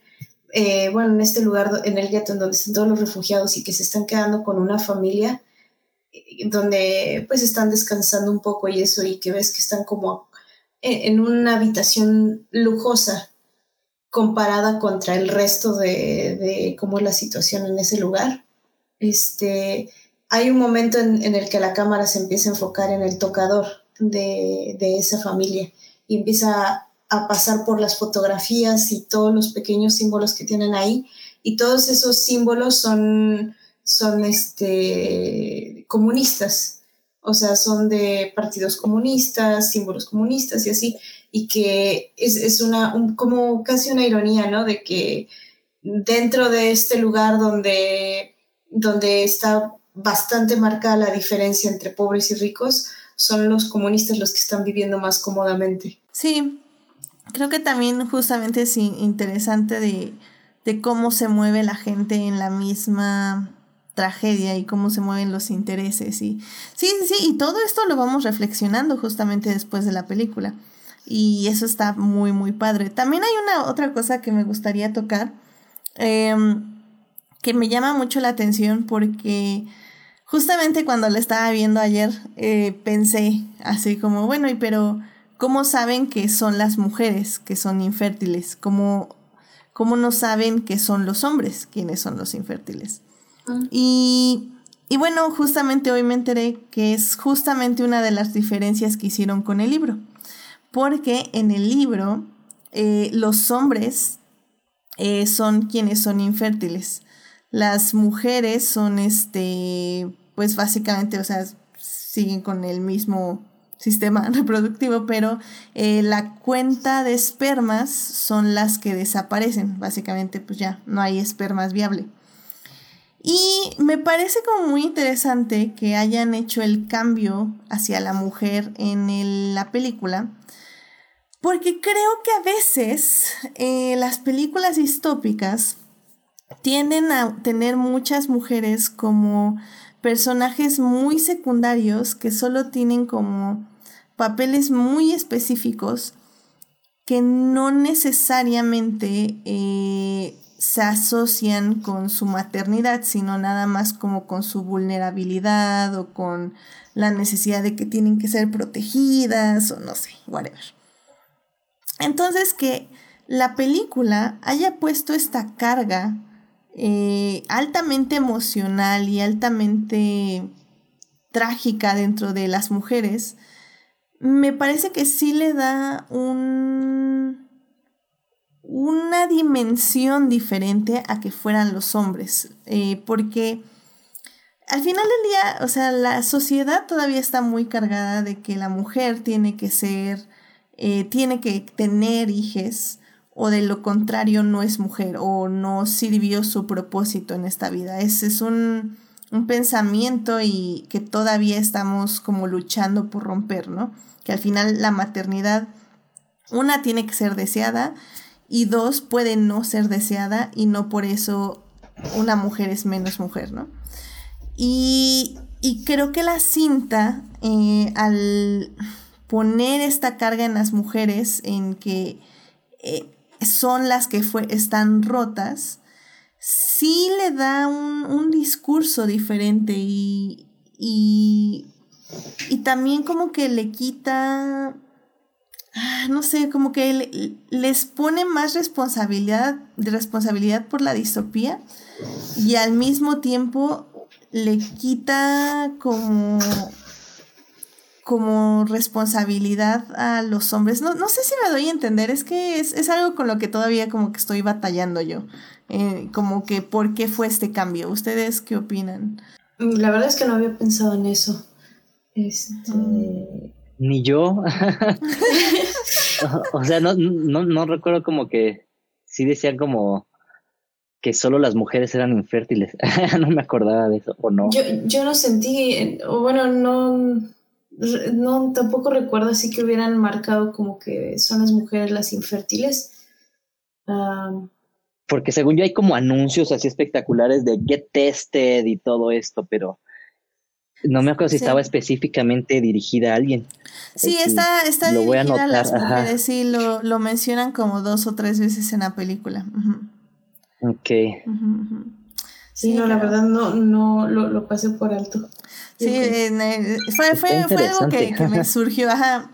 eh, bueno, en este lugar, en el gueto, en donde están todos los refugiados y que se están quedando con una familia, donde pues están descansando un poco y eso, y que ves que están como en una habitación lujosa comparada contra el resto de cómo es la situación en ese lugar. Este, hay un momento en, en, el que la cámara se empieza a enfocar en el tocador de, de esa familia y empieza a pasar por las fotografías y todos los pequeños símbolos que tienen ahí. Y todos esos símbolos son son este, comunistas, o sea, son de partidos comunistas, símbolos comunistas y así, y que es, es una, como casi una ironía, ¿no? De que dentro de este lugar donde, donde está bastante marcada la diferencia entre pobres y ricos, son los comunistas los que están viviendo más cómodamente. Sí, creo que también justamente es interesante de, de cómo se mueve la gente en la misma tragedia y cómo se mueven los intereses y sí, sí, y todo esto lo vamos reflexionando justamente después de la película y eso está muy, muy padre. También hay una otra cosa que me gustaría tocar em, que me llama mucho la atención porque justamente cuando la estaba viendo ayer eh, pensé así como, bueno, y pero ¿cómo saben que son las mujeres que son infértiles? ¿Cómo, cómo no saben que son los hombres quienes son los infértiles? Y, y bueno, justamente hoy me enteré que es justamente una de las diferencias que hicieron con el libro. Porque en el libro eh, los hombres eh, son quienes son infértiles. Las mujeres son este, pues básicamente, o sea, siguen con el mismo sistema reproductivo, pero eh, la cuenta de espermas son las que desaparecen. Básicamente, pues ya no hay espermas viable. Y me parece como muy interesante que hayan hecho el cambio hacia la mujer en la película, porque creo que a veces eh, las películas distópicas tienden a tener muchas mujeres como personajes muy secundarios que solo tienen como papeles muy específicos que no necesariamente eh, se asocian con su maternidad, sino nada más como con su vulnerabilidad o con la necesidad de que tienen que ser protegidas o no sé, whatever. Entonces que la película haya puesto esta carga eh, altamente emocional y altamente trágica dentro de las mujeres, me parece que sí le da un una dimensión diferente a que fueran los hombres, eh, porque al final del día, o sea, la sociedad todavía está muy cargada de que la mujer tiene que ser, eh, tiene que tener hijos, o de lo contrario no es mujer, o no sirvió su propósito en esta vida. Ese es un, un pensamiento y que todavía estamos como luchando por romper, ¿no? Que al final la maternidad, una tiene que ser deseada, y dos, puede no ser deseada y no por eso una mujer es menos mujer, ¿no? Y, creo que la cinta, eh, al poner esta carga en las mujeres, en que eh, son las que fue, están rotas, sí le da un, discurso diferente y, y, y también como que le quita Ah, no sé, como que les pone más responsabilidad, responsabilidad por la distopía y al mismo tiempo le quita como como responsabilidad a los hombres. No, no sé si me doy a entender, es que es, es algo con lo que todavía como que estoy batallando yo. Eh, como que por qué fue este cambio. ¿Ustedes qué opinan? La verdad es que no había pensado en eso. Este... Mm. Ni yo. o sea, no, no, no recuerdo como que sí decían como que solo las mujeres eran infértiles. no me acordaba de eso, ¿o no? Yo, yo no sentí, o bueno, no, no, tampoco recuerdo así que hubieran marcado como que son las mujeres las infértiles. Porque según yo hay como anuncios así espectaculares de get tested y todo esto, pero no me acuerdo si estaba específicamente dirigida a alguien. Sí, está, está lo dirigida voy a, a, las mujeres, sí, lo, lo, mencionan como dos o tres veces en la película. Ok. Sí, no, la verdad no, no lo, lo pasé por alto. Sí, fue, fue, fue algo que, que, me surgió, ajá.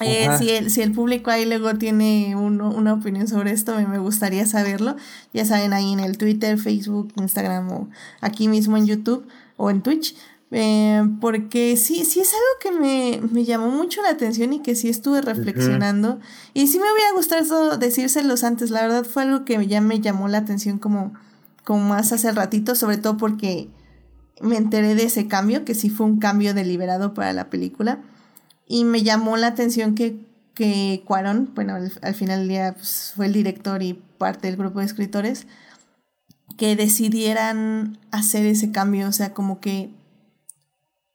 Eh, si, el, si el público ahí luego tiene uno, una opinión sobre esto, me, me gustaría saberlo. Ya saben, ahí en el Twitter, Facebook, Instagram o aquí mismo en YouTube o en Twitch. Eh, porque sí, sí es algo que me, me, llamó mucho la atención y que sí estuve reflexionando. Y sí me hubiera gustado decírselos antes, la verdad fue algo que ya me llamó la atención como, como más hace ratito, sobre todo porque me enteré de ese cambio, que sí fue un cambio deliberado para la película. Y me llamó la atención que, que bueno, al, final del día pues, fue el director y parte del grupo de escritores, que decidieran hacer ese cambio, o sea, como que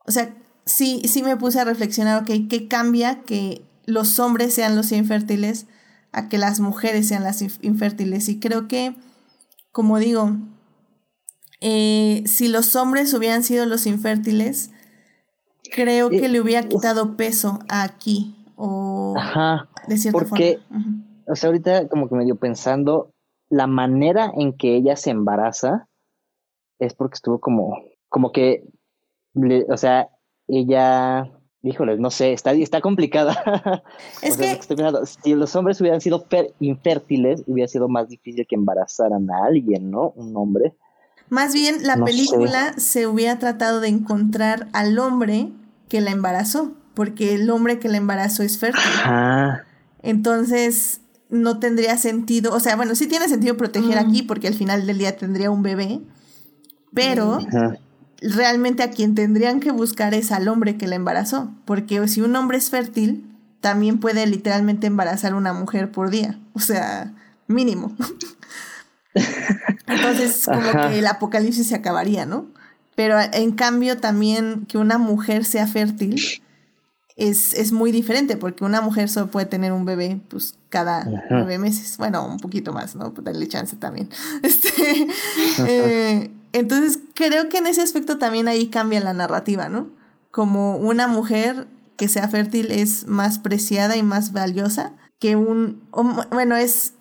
o sea, sí, sí me puse a reflexionar, ok, ¿qué cambia que los hombres sean los infértiles a que las mujeres sean las infértiles? Y creo que, como digo, eh, si los hombres hubieran sido los infértiles, creo que le hubiera quitado peso aquí. O Ajá, de cierta porque, o sea, ahorita como que me dio pensando, la manera en que ella se embaraza es porque estuvo como, como que o sea, ella, híjole, no sé, está, está complicada. Es que... si los hombres hubieran sido infértiles, hubiera sido más difícil que embarazaran a alguien, ¿no? Un hombre. Más bien, la película se hubiera tratado de encontrar al hombre que la embarazó, porque el hombre que la embarazó es fértil. Entonces, no tendría sentido, o sea, bueno, sí tiene sentido proteger aquí, porque al final del día tendría un bebé, pero realmente a quien tendrían que buscar es al hombre que la embarazó, porque si un hombre es fértil, también puede literalmente embarazar a una mujer por día, o sea, mínimo. Entonces, como que el apocalipsis se acabaría, ¿no? Pero en cambio también que una mujer sea fértil es, es muy diferente, porque una mujer solo puede tener un bebé pues cada nueve meses, bueno, un poquito más, ¿no? Pues darle chance también. Este, eh, entonces, creo que en ese aspecto también ahí cambia la narrativa, ¿no? Como una mujer que sea fértil es más preciada y más valiosa que un, bueno, es,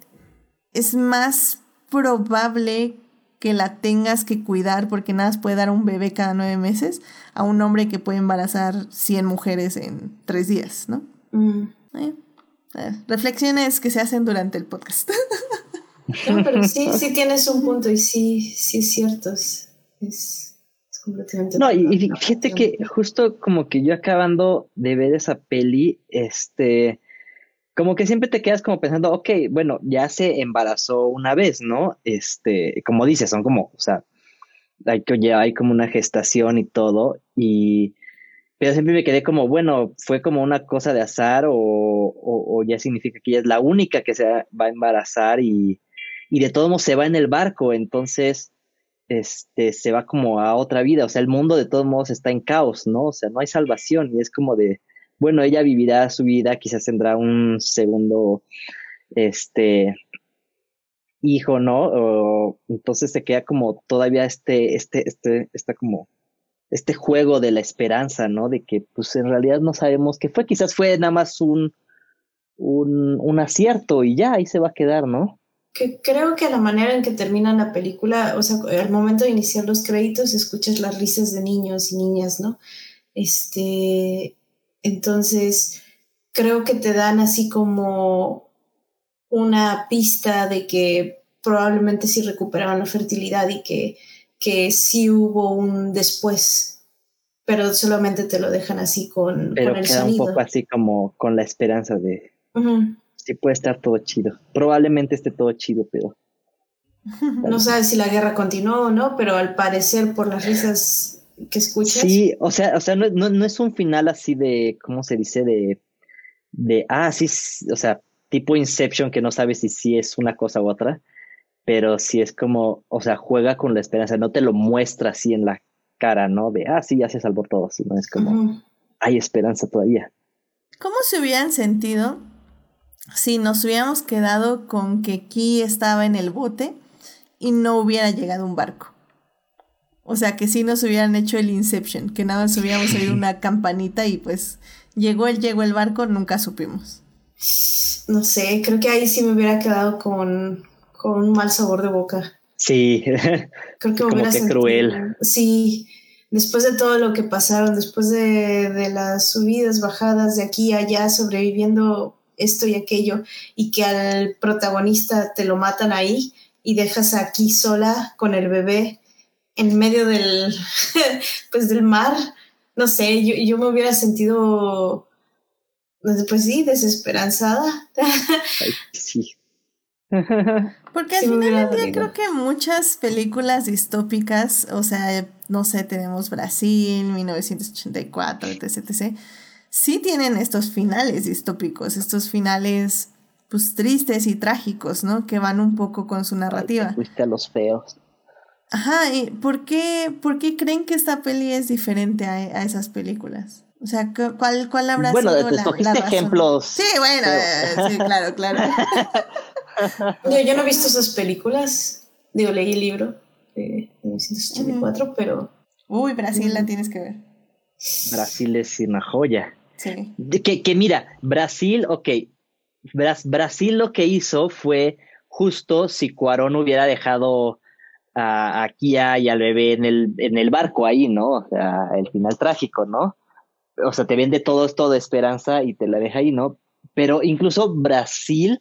es más probable que la tengas que cuidar porque nada más puede dar un bebé cada nueve meses a un hombre que puede embarazar 100 mujeres en tres días, ¿no? Mm. Eh, eh, reflexiones que se hacen durante el podcast. No, pero sí, sí tienes un punto y sí, sí es cierto. Es, es, completamente. No, y, fíjate que justo como que yo acabando de ver esa peli, este, como que siempre te quedas como pensando, ok, bueno, ya se embarazó una vez, ¿no? Este, como dices, son como, o sea, hay, ya hay como una gestación y todo, y pero siempre me quedé como, bueno, fue como una cosa de azar o, o, o, ya significa que ella es la única que se va a embarazar y, y de todos modos se va en el barco, entonces este, se va como a otra vida, o sea, el mundo de todos modos está en caos, ¿no? O sea, no hay salvación y es como de, bueno, ella vivirá su vida, quizás tendrá un segundo, este, hijo, ¿no? O, entonces se queda como todavía este, este, este, está como este juego de la esperanza, ¿no? De que pues en realidad no sabemos qué fue, quizás fue nada más un, un, un acierto y ya ahí se va a quedar, ¿no? Que creo que la manera en que termina la película, o sea, al momento de iniciar los créditos escuchas las risas de niños y niñas, ¿no? Este, entonces, creo que te dan así como una pista de que probablemente sí recuperaban la fertilidad y que, que sí hubo un después. pero solamente te lo dejan así con, Pero con el queda sonido. un poco así como con la esperanza de sí puede estar todo chido. Probablemente esté todo chido, pero No sabes si la guerra continuó o no, pero al parecer por las risas que escuchas. Sí, o sea, o sea, no, no, no es un final así de, ¿cómo se dice? De, de, ah, sí, o sea, tipo Inception que no sabes si sí es una cosa u otra, pero sí es como, o sea, juega con la esperanza, no te lo muestra así en la cara, ¿no? De, ah, sí, ya se salvó todo, sino es como, hay esperanza todavía. ¿Cómo se hubieran sentido si nos hubiéramos quedado con que Ki estaba en el bote y no hubiera llegado un barco? O sea, que sí nos hubieran hecho el Inception, que nada más hubiéramos oído una campanita y pues llegó el, llegó el barco, nunca supimos. No sé, creo que ahí sí me hubiera quedado con, con un mal sabor de boca. Sí, Creo que me Como hubiera que sentido- cruel. Sí, después de todo lo que pasaron, después de, de las subidas, bajadas de aquí a allá, sobreviviendo esto y aquello, y que al protagonista te lo matan ahí y dejas aquí sola con el bebé en medio del, pues del mar. No sé, yo, yo me hubiera sentido, pues sí, desesperanzada. Ay, sí. Porque al Sí final del día creo que muchas películas distópicas, o sea, no sé, tenemos Brasil, 1984, etc, etc, sí tienen estos finales distópicos, estos finales pues tristes y trágicos, ¿no? Que van un poco con su Ay, narrativa. fuiste a los feos. Ajá, ¿y por qué, por qué creen que esta peli es diferente a, a esas películas? O sea, ¿cu- ¿cuál, cuál habrá Bueno, sido te la, escogiste la razón? ejemplos Sí, bueno, eh, sí, claro, claro. Yo, yo no he visto esas películas. Digo, leí el libro de 1984, pero Uy, Brasil la Ujú. tienes que ver. Brasil es una joya. Que, que mira, Brasil, ok, Bras- Brasil lo que hizo fue justo si Cuarón hubiera dejado a, a Kia y al bebé en el, en el barco ahí, ¿no? O sea, el final trágico, ¿no? O sea, te vende todo esto de esperanza y te la deja ahí, ¿no? Pero incluso Brasil,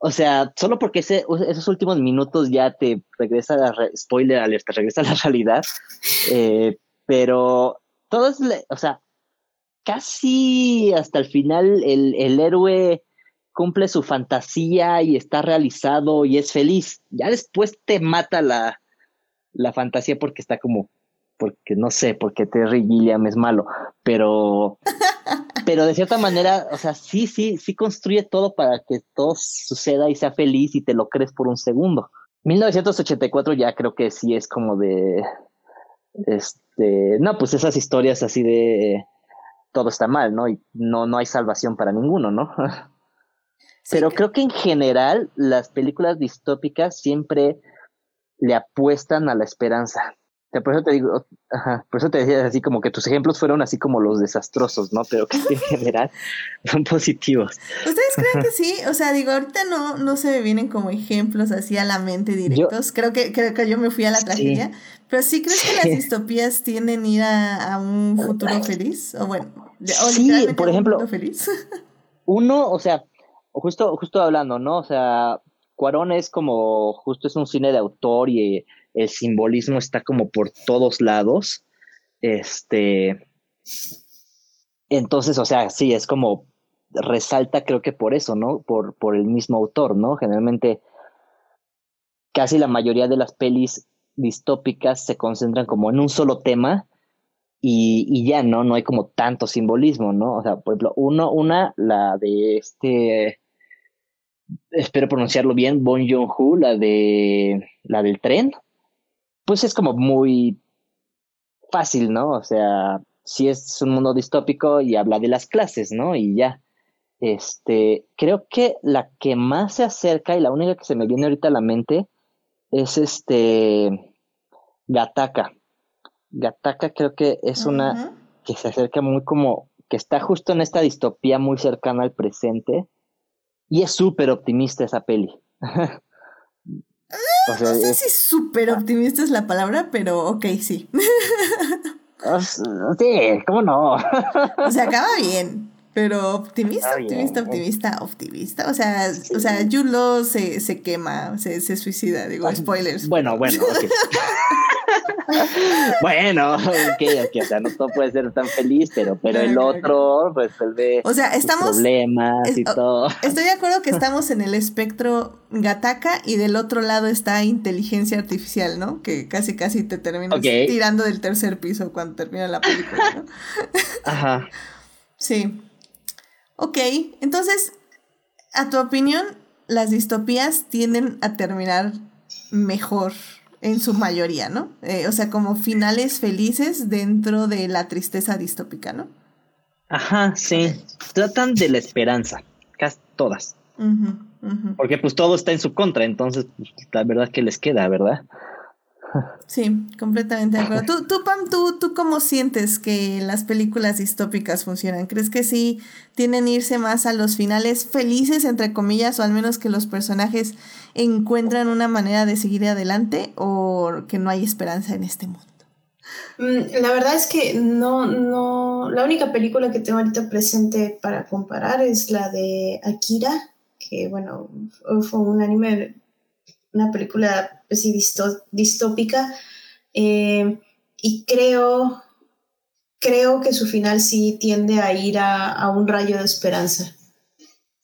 o sea, solo porque ese, esos últimos minutos ya te regresa a la spoiler alerta, regresa a la realidad, eh, pero todo es, o sea, casi hasta el final el, el héroe cumple su fantasía y está realizado y es feliz. Ya después te mata la, la fantasía porque está como, porque no sé, porque Terry Gilliam es malo, pero, pero de cierta manera, o sea, sí, sí, sí construye todo para que todo suceda y sea feliz y te lo crees por un segundo. 1984 ya creo que sí es como de, este, no, pues esas historias así de todo está mal, ¿no? Y no, no hay salvación para ninguno, ¿no? Pero creo que en general las películas distópicas siempre le apuestan a la esperanza. Por eso te digo, ajá, por eso te decía así como que tus ejemplos fueron así como los desastrosos, ¿no? Pero que en general son positivos. ¿Ustedes creen que sí? O sea, digo, ahorita no, no se me vienen como ejemplos así a la mente directos. creo, que, creo que yo me fui a la Sí. tragedia. Pero sí crees que las distopías tienden a ir a, a un futuro feliz? O bueno, o Sí, por un ejemplo, mundo feliz. Uno, o sea, justo, justo hablando, ¿no? O sea, Cuarón es como, justo es un cine de autor y el simbolismo está como por todos lados. Este. Entonces, o sea, sí, es como resalta, creo que por eso, ¿no? Por, por el mismo autor, ¿no? Generalmente, casi la mayoría de las pelis distópicas se concentran como en un solo tema y, y ya, ¿no? No hay como tanto simbolismo, ¿no? O sea, por ejemplo, uno, una, la de este, espero pronunciarlo bien, Bon Joon-ho, la de, la del tren, pues es como muy fácil, ¿no? O sea, sí es un mundo distópico y habla de las clases, ¿no? Y ya. Este, creo que la que más se acerca y la única que se me viene ahorita a la mente es este Gataka. Gataka creo que es una que se acerca muy como que está justo en esta distopía muy cercana al presente y es súper optimista esa peli. o sea, No sé es- si súper optimista es la palabra, pero ok, sí. sí, ¿cómo no? O sea, acaba bien. Pero optimista, bien. optimista, optimista, optimista. O sea, o sea, Julo se, se quema, se, se suicida, digo, spoilers. bueno, bueno, ok. bueno, ok, o sea, no todo puede ser tan feliz, pero, pero el otro resuelve o sea, estamos, problemas y todo. Estoy de acuerdo que estamos en el espectro Gataka y del otro lado está inteligencia artificial, ¿no? Que casi casi te terminas tirando del tercer piso cuando termina la película, ¿no? Ajá. Sí. Ok, entonces, a tu opinión, las distopías tienden a terminar mejor en su mayoría, ¿no? Eh, o sea, como finales felices dentro de la tristeza distópica, ¿no? Ajá, sí. Tratan de la esperanza, casi todas. Porque pues todo está en su contra, entonces pues, la verdad que les queda, ¿verdad? Sí, completamente de acuerdo. ¿Tú, tú, Pam, tú, tú cómo sientes que las películas distópicas funcionan? ¿Crees que sí tienen irse más a los finales felices, entre comillas, o al menos que los personajes encuentran una manera de seguir adelante o que no hay esperanza en este mundo? Mm, la verdad es que no, no, la única película que tengo ahorita presente para comparar es la de Akira, que bueno, fue un anime una película así distópica. Eh, y creo, creo que su final sí tiende a ir a, un rayo de esperanza.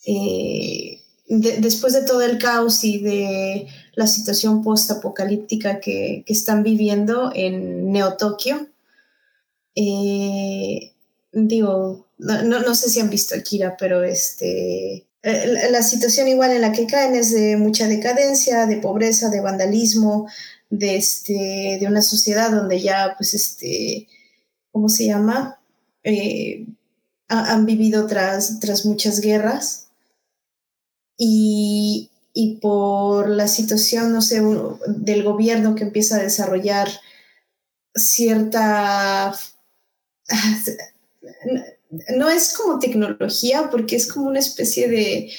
Eh, después de todo el caos y de la situación post-apocalíptica que, están viviendo en Neo-Tokio, eh, digo, no, no, sé si han visto Akira, pero este, la situación igual en la que caen es de mucha decadencia, de pobreza, de vandalismo, de, este, de una sociedad donde ya, pues, este, ¿cómo se llama? Eh, han vivido tras, tras muchas guerras y, y por la situación, no sé, del gobierno que empieza a desarrollar cierta no es como tecnología, porque es como una especie de,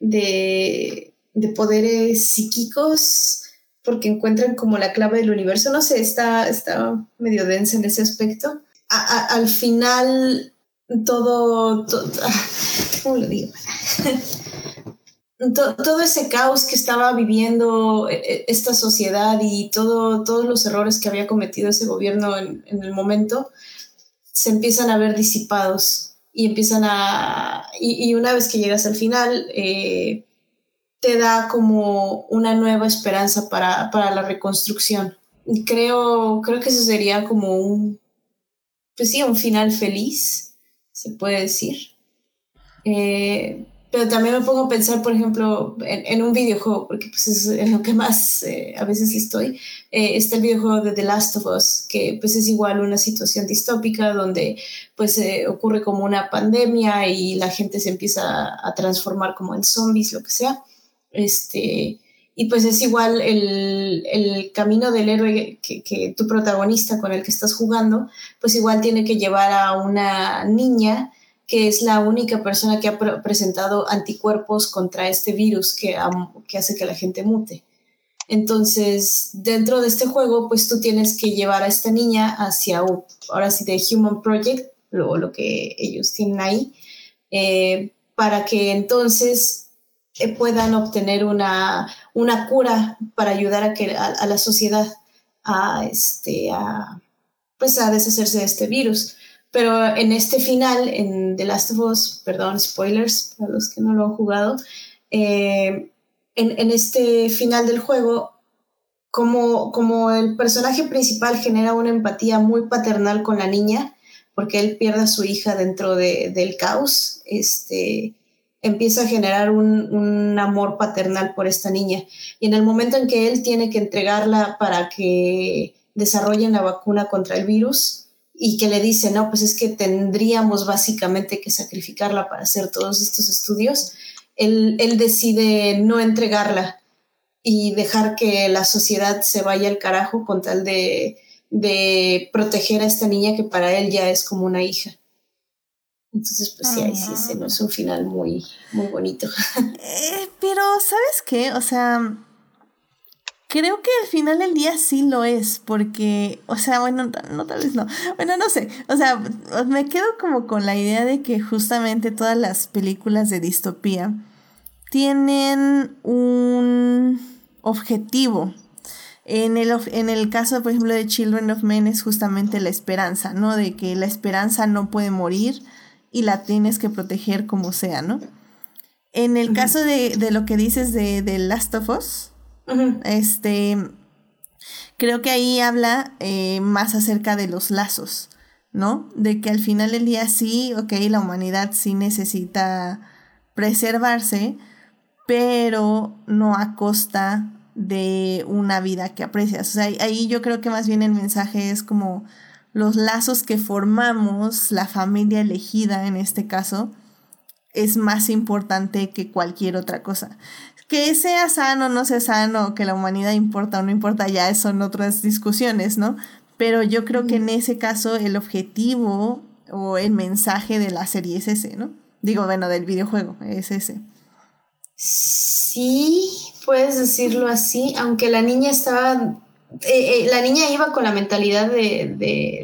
de, poderes psíquicos, porque encuentran como la clave del universo. No sé, está, está medio densa en ese aspecto. al final, todo, ¿cómo lo digo? todo, ese caos que estaba viviendo e, e, esta sociedad y todo, todos los errores que había cometido ese gobierno en el momento, se empiezan a ver disipados y empiezan a... Y, una vez que llegas al final, eh, te da como una nueva esperanza para, la reconstrucción. Creo, creo que eso sería como un, pues sí, un final feliz, se puede decir. Eh, pero también me pongo a pensar, por ejemplo, en, un videojuego, porque pues es en lo que más eh, a veces estoy. Eh, está el videojuego de The Last of Us, que pues es igual una situación distópica donde pues eh, ocurre como una pandemia y la gente se empieza a transformar como en zombies, lo que sea. Este, y pues es igual el, el camino del héroe que, que tu protagonista con el que estás jugando, pues igual tiene que llevar a una niña que es la única persona que ha presentado anticuerpos contra este virus que, hace que la gente mute. Entonces, dentro de este juego, pues tú tienes que llevar a esta niña hacia, ahora sí, de Human Project, lo, lo que ellos tienen ahí, eh, para que entonces eh, puedan obtener una, una, cura para ayudar a, que, a, la sociedad a, este, a, pues a deshacerse de este virus. Pero en este final, en The Last of Us, perdón, spoilers para los que no lo han jugado, eh, en, este final del juego, como, como el personaje principal genera una empatía muy paternal con la niña, porque él pierde a su hija dentro del caos, este, empieza a generar un, un, amor paternal por esta niña. Y en el momento en que él tiene que entregarla para que desarrollen la vacuna contra el virus, y que le dice, no, pues es que tendríamos básicamente que sacrificarla para hacer todos estos estudios, él, decide no entregarla y dejar que la sociedad se vaya al carajo con tal de, proteger a esta niña que para él ya es como una hija. Entonces, pues sí, ahí sí, ese no es un final muy, muy bonito. Eh, pero, ¿sabes qué? O sea, Creo que al final del día sí lo es, porque, o sea, bueno, no, tal vez no. Bueno, no sé. O sea, me quedo como con la idea de que justamente todas las películas de distopía tienen un objetivo. En el, en el caso, por ejemplo, de Children of Men es justamente la esperanza, ¿no? De que la esperanza no puede morir y la tienes que proteger como sea, ¿no? En el caso de, de, lo que dices de, de Last of Us, este, creo que ahí habla eh, más acerca de los lazos, ¿no? De que al final del día sí, ok, la humanidad sí necesita preservarse, pero no a costa de una vida que aprecias. O sea, ahí yo creo que más bien el mensaje es como los lazos que formamos, la familia elegida en este caso, es más importante que cualquier otra cosa. Que sea sano o no sea sano, que la humanidad importa o no importa, ya son otras discusiones, ¿no? Pero yo creo que en ese caso el objetivo o el mensaje de la serie es ese, ¿no? Digo, bueno, del videojuego, es ese. Sí, puedes decirlo así, aunque la niña estaba, eh, eh, la niña iba con la mentalidad de,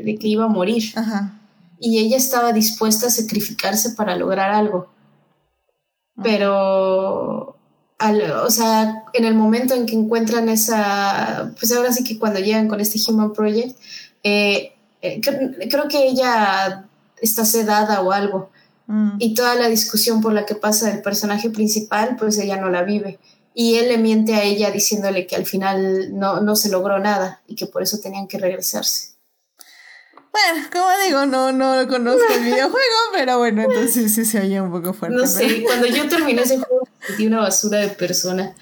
de que iba a morir. Ajá. Y ella estaba dispuesta a sacrificarse para lograr algo pero o sea, en el momento en que encuentran esa, pues ahora sí que cuando llegan con este Human Project, eh, eh, creo que ella está sedada o algo. Mm. Y toda la discusión por la que pasa el personaje principal, pues ella no la vive. Y él le miente a ella diciéndole que al final no, no se logró nada y que por eso tenían que regresarse. Bueno, como digo, no, no conozco el videojuego, pero bueno, entonces sí se oye un poco fuerte. No sé, cuando yo terminé ese juego sentí una basura de persona.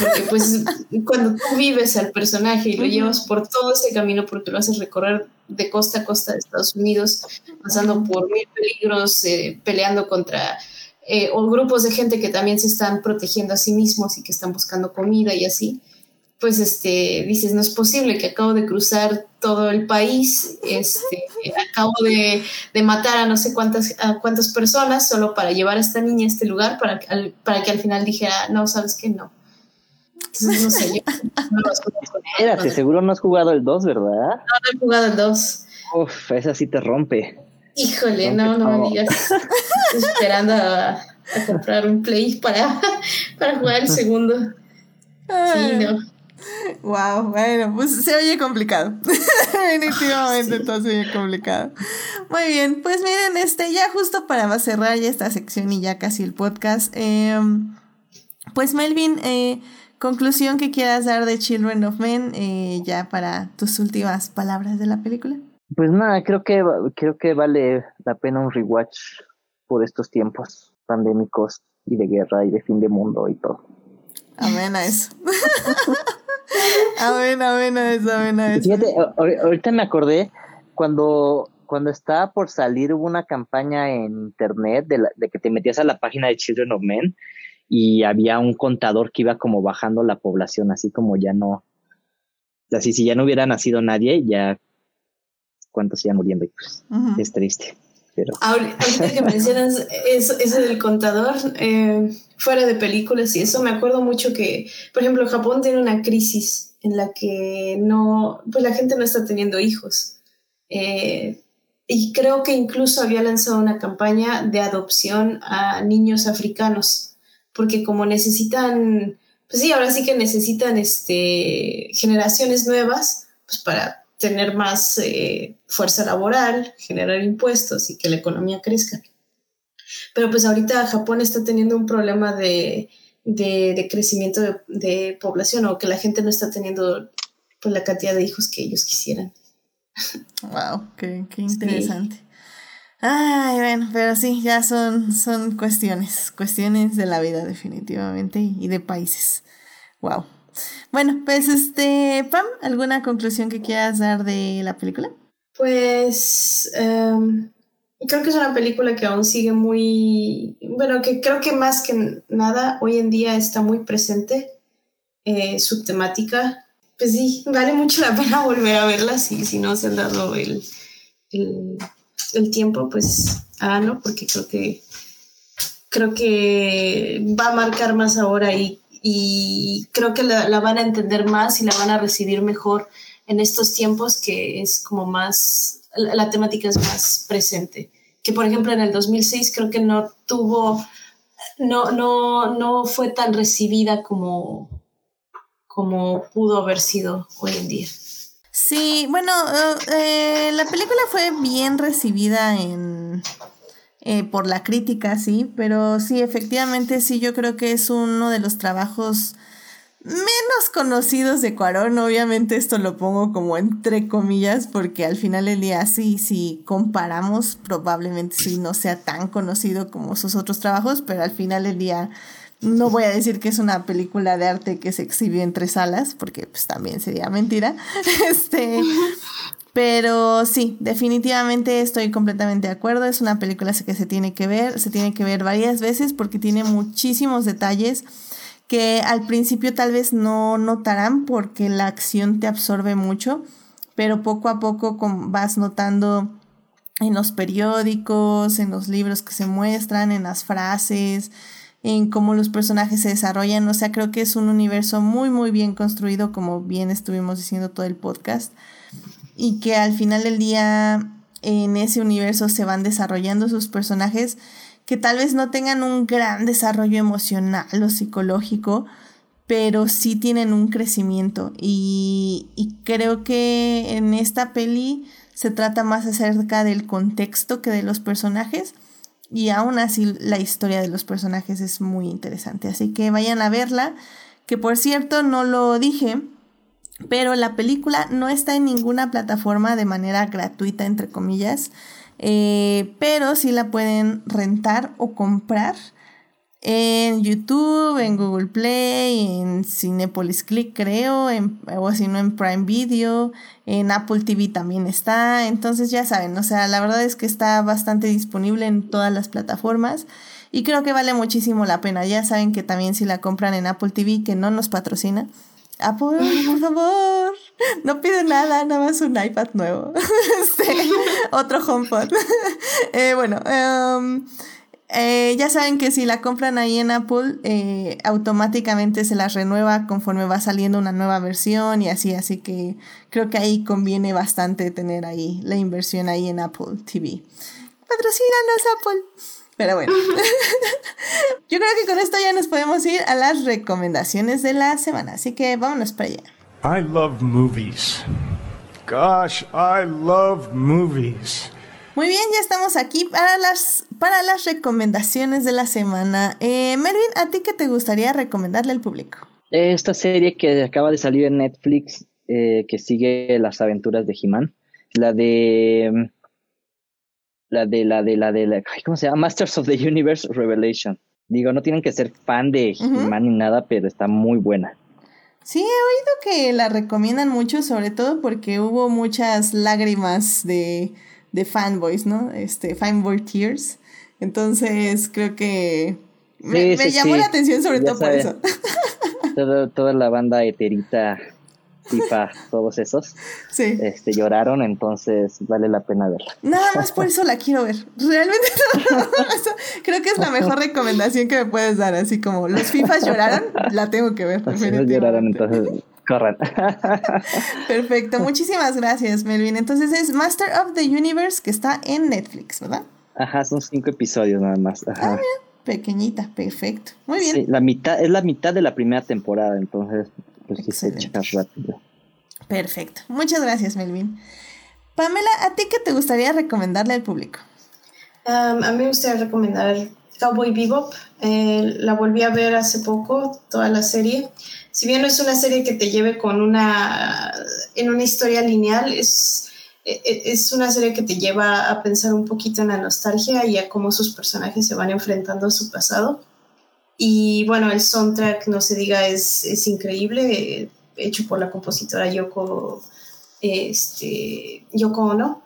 Porque pues cuando tú vives al personaje y lo llevas por todo ese camino porque lo haces recorrer de costa a costa de Estados Unidos, pasando por mil peligros, eh, peleando contra eh, o grupos de gente que también se están protegiendo a sí mismos y que están buscando comida y así pues este, dices, no es posible que acabo de cruzar todo el país, este, acabo de, matar a no sé cuántas, cuántas personas solo para llevar a esta niña a este lugar para, para que al final dijera, no, sabes que no. Entonces, no sé, yo Espérate, seguro no has jugado el 2, ¿verdad? No, no he jugado el 2. Uf, esa sí te rompe. Híjole, no, no me digas. Estoy esperando a, comprar un play para, para jugar el segundo. Sí, no. Wow, bueno, pues se oye complicado. Definitivamente todo se oye complicado. Muy bien, pues miren, este, ya justo para cerrar ya esta sección y ya casi el podcast. Em, pues Melvin, eh, conclusión que quieras dar de Children of Men, eh, ya para tus últimas palabras de la película. Pues nada, creo que creo que vale la pena un rewatch por estos tiempos pandémicos y de guerra y de fin de mundo y todo. Amén a eso. amén, amén a eso, amén a eso. Fíjate, ahorita me acordé cuando, cuando estaba por salir hubo una campaña en internet de, de que te metías a la página de Children of Men y había un contador que iba como bajando la población, así como ya no, así si ya no hubiera nacido nadie, ya cuántos iban muriendo y pues es triste. Ahorita que mencionas eso, eso del contador, eh, fuera de películas y eso, me acuerdo mucho que, por ejemplo, Japón tiene una crisis en la que no, pues la gente no está teniendo hijos. Eh, y creo que incluso había lanzado una campaña de adopción a niños africanos, porque como necesitan, pues sí, ahora sí que necesitan este, generaciones nuevas, pues para tener más eh, fuerza laboral, generar impuestos y que la economía crezca. Pero pues ahorita Japón está teniendo un problema de, de, crecimiento de, población o que la gente no está teniendo pues, la cantidad de hijos que ellos quisieran. Wow, qué, qué interesante. Ay, bueno, pero sí, ya son, son cuestiones, cuestiones de la vida definitivamente y de países. Wow. Bueno, pues este, Pam, ¿alguna conclusión que quieras dar de la película? Pues em, creo que es una película que aún sigue muy, bueno, que creo que más que nada hoy en día está muy presente eh, su temática. Pues sí, vale mucho la pena volver a verla si, si no se han dado el, el, tiempo, pues háganlo porque creo que creo que va a marcar más ahora y y creo que la, van a entender más y la van a recibir mejor en estos tiempos que es como más, la, temática es más presente. Que por ejemplo en el 2006 creo que no tuvo, no, no, no fue tan recibida como, como pudo haber sido hoy en día. Sí, bueno, eh, la película fue bien recibida en eh, por la crítica, sí, pero sí, efectivamente, sí, yo creo que es uno de los trabajos menos conocidos de Cuarón. Obviamente esto lo pongo como entre comillas porque al final del día sí, si comparamos, probablemente sí no sea tan conocido como sus otros trabajos, pero al final del día no voy a decir que es una película de arte que se exhibe en tres salas, porque pues también sería mentira. Este, pero sí, definitivamente estoy completamente de acuerdo. Es una película que se tiene que ver, se tiene que ver varias veces porque tiene muchísimos detalles que al principio tal vez no notarán porque la acción te absorbe mucho, pero poco a poco vas notando en los periódicos, en los libros que se muestran, en las frases, en cómo los personajes se desarrollan. O sea, creo que es un universo muy, muy bien construido, como bien estuvimos diciendo todo el podcast y que al final del día en ese universo se van desarrollando sus personajes que tal vez no tengan un gran desarrollo emocional o psicológico, pero sí tienen un crecimiento. Y, creo que en esta peli se trata más acerca del contexto que de los personajes y aún así la historia de los personajes es muy interesante, así que vayan a verla, que por cierto no lo dije, pero la película no está en ninguna plataforma de manera gratuita, entre comillas, eh, pero sí la pueden rentar o comprar en YouTube, en Google Play, en Cinepolis Click creo, o si no en Prime Video, en Apple TV también está, entonces ya saben, o sea, la verdad es que está bastante disponible en todas las plataformas y creo que vale muchísimo la pena, ya saben que también si la compran en Apple TV, que no nos patrocina, Apple, por favor. No pido nada, nada más un iPad nuevo. Otro HomePod. Eh, bueno, em, eh, ya saben que si la compran ahí en Apple, eh, automáticamente se las renueva conforme va saliendo una nueva versión y así. Así que creo que ahí conviene bastante tener ahí la inversión ahí en Apple TV. Patrocínanos, Apple. Pero bueno, yo creo que con esto ya nos podemos ir a las recomendaciones de la semana. Así que vámonos para allá. I love movies. Gosh, I love movies. Muy bien, ya estamos aquí para las, para las recomendaciones de la semana. Eh, Mervin, ¿a ti qué te gustaría recomendarle al público? Esta serie que acaba de salir en Netflix, eh, que sigue las aventuras de He-Man, la de la de la de la de la ¿cómo se llama? Masters of the Universe Revelation. Digo, no tienen que ser fan de He-Man ni nada, pero está muy buena. Sí, he oído que la recomiendan mucho, sobre todo porque hubo muchas lágrimas de, de fanboys, ¿no? Este, fanboy tears. Entonces, creo que me, llamó la atención sobre todo por eso. toda la banda eterita Tifa, todos esos, sí. este, lloraron, entonces vale la pena verla. Nada más por eso la quiero ver. Realmente creo que es la mejor recomendación que me puedes dar, así como los FIFAs lloraron, la tengo que ver. Los lloraron, entonces corran. Perfecto, muchísimas gracias, Melvin. Entonces es Master of the Universe que está en Netflix, ¿verdad? Ajá, son cinco episodios nada más. Ajá. Ah, pequeñita, perfecto. Muy bien. Sí, la mitad, es la mitad de la primera temporada, entonces Perfecto. Muchas gracias, Melvin. Pamela, ¿a ti qué te gustaría recomendarle al público? Um, a mí me gustaría recomendar Cowboy Bebop. Eh, la volví a ver hace poco, toda la serie. Si bien no es una serie que te lleve con una, en una historia lineal, es, e, e, es una serie que te lleva a pensar un poquito en la nostalgia y a cómo sus personajes se van enfrentando a su pasado. Y bueno, el soundtrack, no se diga, es, es increíble, hecho por la compositora Yoko, este, Yoko Ono.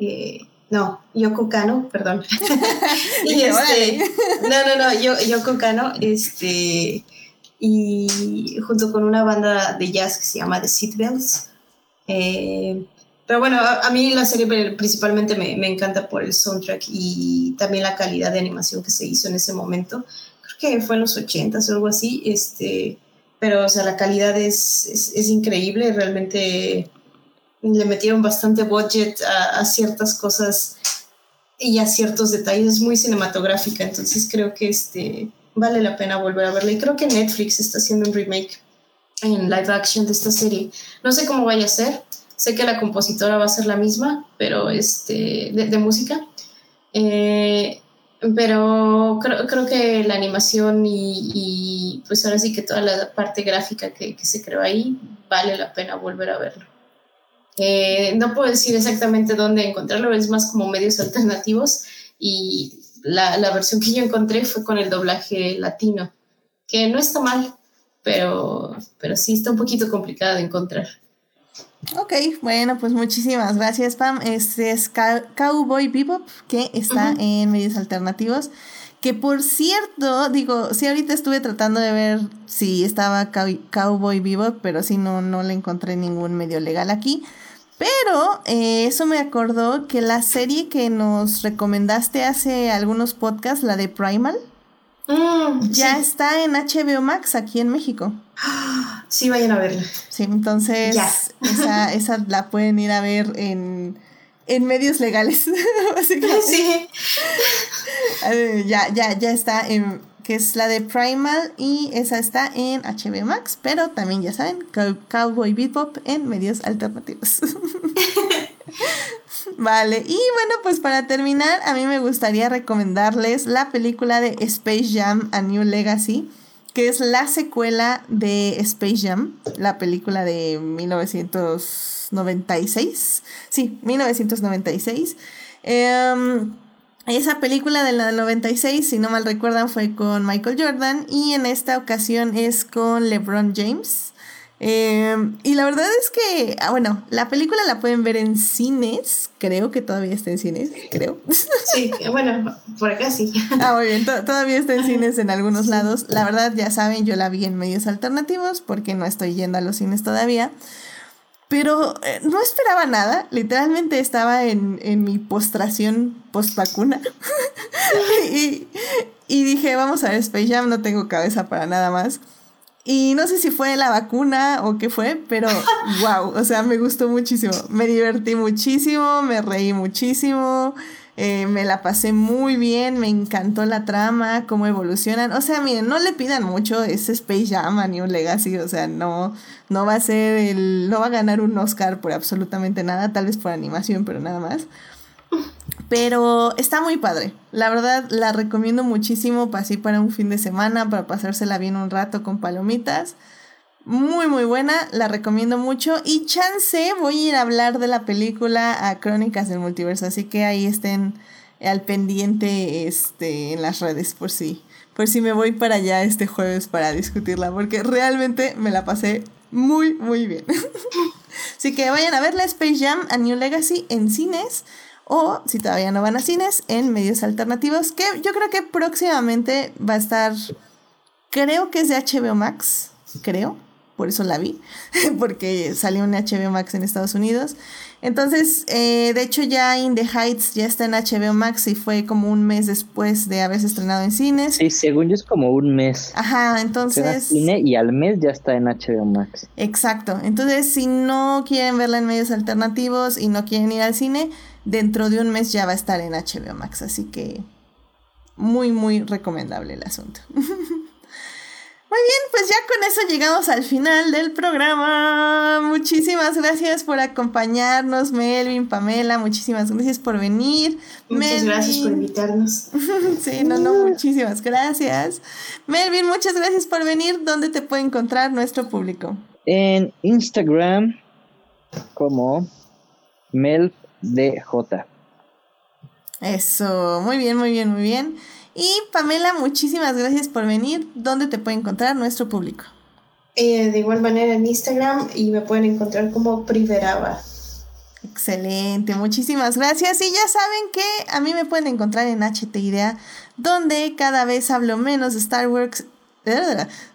Eh, no, Yoko Kano, perdón. y este, no, no, no, Yoko Kano, este, y junto con una banda de jazz que se llama The Seatbelts. Eh, pero bueno, a, mí la serie principalmente me, me, encanta por el soundtrack y también la calidad de animación que se hizo en ese momento que fue en los 80 o algo así, este, pero o sea, la calidad es, es, increíble, realmente le metieron bastante budget a, ciertas cosas y a ciertos detalles, es muy cinematográfica, entonces creo que este, vale la pena volver a verla y creo que Netflix está haciendo un remake en live action de esta serie. No sé cómo vaya a ser, sé que la compositora va a ser la misma, pero este, de, música. Eh, pero creo, creo, que la animación y, pues ahora sí que toda la parte gráfica que, se creó ahí vale la pena volver a verlo. Eh, no puedo decir exactamente dónde encontrarlo, es más como medios alternativos y la, la, versión que yo encontré fue con el doblaje latino, que no está mal, pero, pero sí está un poquito complicada de encontrar. Ok, bueno, pues muchísimas gracias, Pam. Este es Cowboy Bebop, que está en medios alternativos. Que por cierto, digo, sí, ahorita estuve tratando de ver si estaba Cowboy Bebop, pero sí no, no le encontré ningún medio legal aquí. Pero eh, eso me acordó que la serie que nos recomendaste hace algunos podcasts, la de Primal, mm, ya está en HBO Max aquí en México. Sí, vayan a verla. Sí, entonces esa, esa la pueden ir a ver en, en medios legales. Sí. ya, ya, ya está en que es la de Primal y esa está en HBO Max, pero también ya saben, Cowboy Bebop en medios alternativos. vale, y bueno, pues para terminar, a mí me gustaría recomendarles la película de Space Jam A New Legacy, que es la secuela de Space Jam, la película de 1996. Sí, 1996. Esa película de la 96, si no mal recuerdan, fue con Michael Jordan y en esta ocasión es con LeBron James. Eh, y la verdad es que, ah, bueno, la película la pueden ver en cines, creo que todavía está en cines, creo. Sí, bueno, por acá sí. Ah, muy bien, todavía está en cines en algunos lados. La verdad, ya saben, yo la vi en medios alternativos porque no estoy yendo a los cines todavía. Pero eh, no esperaba nada, literalmente estaba en, mi postración post vacuna. y, y, dije, vamos a ver Space Jam, no tengo cabeza para nada más. Y no sé si fue la vacuna o qué fue, pero wow, o sea, me gustó muchísimo. Me divertí muchísimo, me reí muchísimo. Eh, me la pasé muy bien, me encantó la trama, cómo evolucionan. O sea, miren, no le pidan mucho, es Space Jam a New Legacy, o sea, no, no va a ser el, no va a ganar un Oscar por absolutamente nada, tal vez por animación, pero nada más. Pero está muy padre. La verdad, la recomiendo muchísimo para así para un fin de semana, para pasársela bien un rato con palomitas. Muy, muy buena, la recomiendo mucho. Y chance, voy a ir a hablar de la película a Crónicas del Multiverso, así que ahí estén al pendiente este, en las redes por si, por si me voy para allá este jueves para discutirla, porque realmente me la pasé muy, muy bien. así que vayan a ver la Space Jam a New Legacy en cines o si todavía no van a cines en medios alternativos que yo creo que próximamente va a estar creo que es de HBO Max creo por eso la vi, porque salió en HBO Max en Estados Unidos. Entonces, eh, de hecho ya In the Heights ya está en HBO Max y fue como un mes después de haberse estrenado en cines. Sí, según yo es como un mes. Ajá, entonces... cine y al mes ya está en HBO Max. Exacto, entonces si no quieren verla en medios alternativos y no quieren ir al cine, dentro de un mes ya va a estar en HBO Max, así que muy, muy recomendable el asunto. Muy bien, pues ya con eso llegamos al final del programa. Muchísimas gracias por acompañarnos, Melvin, Pamela. Muchísimas gracias por venir. Muchas gracias por invitarnos. sí, no, no, muchísimas gracias. Melvin, muchas gracias por venir. ¿Dónde te puede encontrar nuestro público? En Instagram como MelDJ. Eso, muy bien, muy bien, muy bien. Y Pamela, muchísimas gracias por venir. ¿Dónde te puede encontrar nuestro público? Eh, de igual manera en Instagram y me pueden encontrar como Priveraba. Excelente, muchísimas gracias. Y ya saben que a mí me pueden encontrar en HT Idea, donde cada vez hablo menos de Star Wars.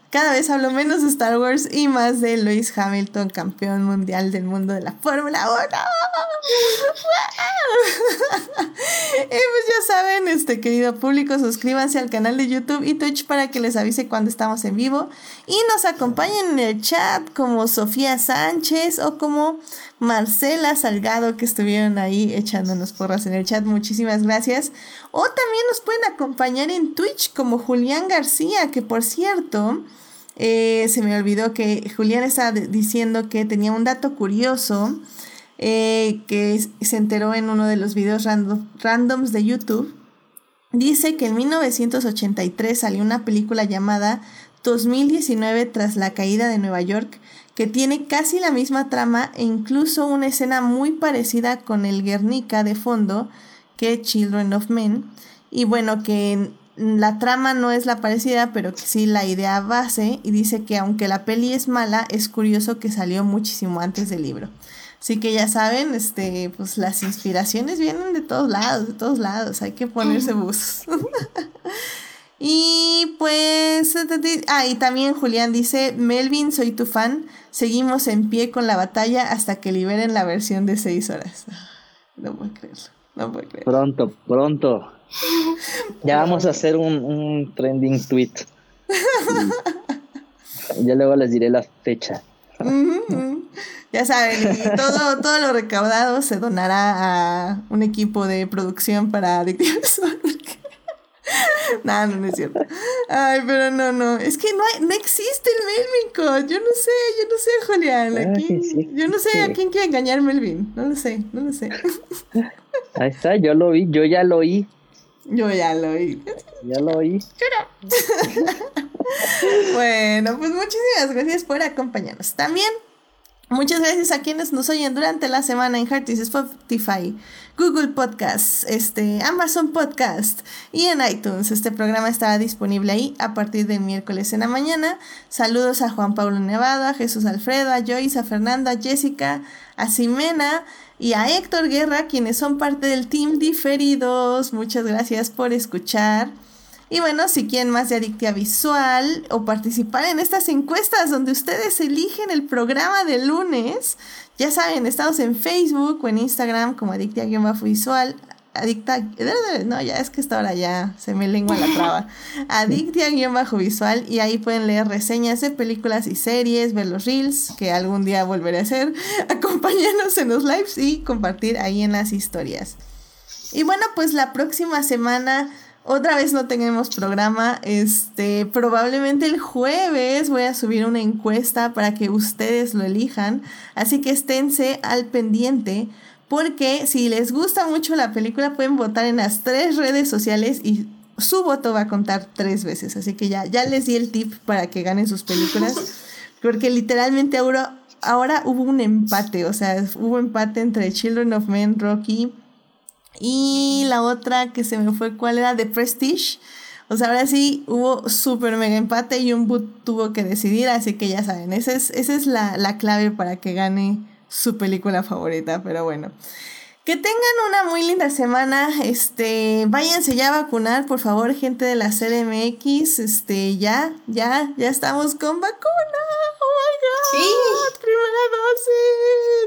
Cada vez hablo menos de Star Wars y más de Lewis Hamilton, campeón mundial del mundo de la Fórmula 1. y pues ya saben, este querido público, suscríbanse al canal de YouTube y Twitch para que les avise cuando estamos en vivo. Y nos acompañen en el chat como Sofía Sánchez o como Marcela Salgado que estuvieron ahí echándonos porras en el chat. Muchísimas gracias. O también nos pueden acompañar en Twitch como Julián García, que por cierto Eh, se me olvidó que Julián estaba diciendo que tenía un dato curioso eh, que se enteró en uno de los videos randoms de YouTube. Dice que en 1983 salió una película llamada 2019 tras la caída de Nueva York, que tiene casi la misma trama e incluso una escena muy parecida con el Guernica de fondo que Children of Men. Y bueno, que la trama no es la parecida, pero que sí la idea base. Y dice que aunque la peli es mala, es curioso que salió muchísimo antes del libro. Así que ya saben, este, pues las inspiraciones vienen de todos lados, de todos lados. Hay que ponerse buzos. y pues, ah, y también Julián dice, Melvin, soy tu fan. Seguimos en pie con la batalla hasta que liberen la versión de seis horas. No puedo creerlo, no puedo creerlo. Pronto, pronto. Ya vamos a hacer un, un trending tweet. ya luego les diré la fecha. Ya saben, y todo, todo lo recaudado se donará a un equipo de producción para Adictivos. no, no, no es cierto. Ay, pero no, no. Es que no, hay, no existe el Melvin Code. Yo no sé, yo no sé, Julián. yo no sé a quién quiere engañar Melvin. No lo sé, no lo sé. Ahí está, yo lo vi, yo ya lo oí. Yo ya lo oí. Ya lo oí. bueno, pues muchísimas gracias por acompañarnos. También Muchas gracias a quienes nos oyen durante la semana en Heartis, Spotify, Google Podcasts, este, Amazon Podcast y en iTunes. Este programa estará disponible ahí a partir del miércoles en la mañana. Saludos a Juan Pablo Nevado, a Jesús Alfredo, a Joyce, a Fernanda, a Jessica, a Ximena y a Héctor Guerra, quienes son parte del team Diferidos. Muchas gracias por escuchar. Y bueno, si quieren más de Adictia Visual o participar en estas encuestas donde ustedes eligen el programa de lunes, ya saben, estamos en Facebook o en Instagram como Adictia-Visual. Adicta, no, ya es que esta hora ya se me lengua la traba. Adictia-visual y ahí pueden leer reseñas de películas y series, ver los reels, que algún día volveré a hacer, acompañarnos en los lives y compartir ahí en las historias. Y bueno, pues la próxima semana otra vez no tenemos programa. Este, probablemente el jueves voy a subir una encuesta para que ustedes lo elijan. Así que esténse al pendiente. Porque si les gusta mucho la película, pueden votar en las tres redes sociales y su voto va a contar tres veces. Así que ya, ya les di el tip para que ganen sus películas. Porque literalmente ahora, ahora hubo un empate. O sea, hubo empate entre Children of Men, Rocky y la otra que se me fue, ¿cuál era? The Prestige. O sea, ahora sí hubo súper mega empate y un boot tuvo que decidir, así que ya saben, esa es, esa es la, la clave para que gane su película favorita, pero bueno. Que tengan una muy linda semana. Este, váyanse ya a vacunar, por favor, gente de la CDMX. Este, ya, ya, ya estamos con vacuna. Oh my god. Sí. Primera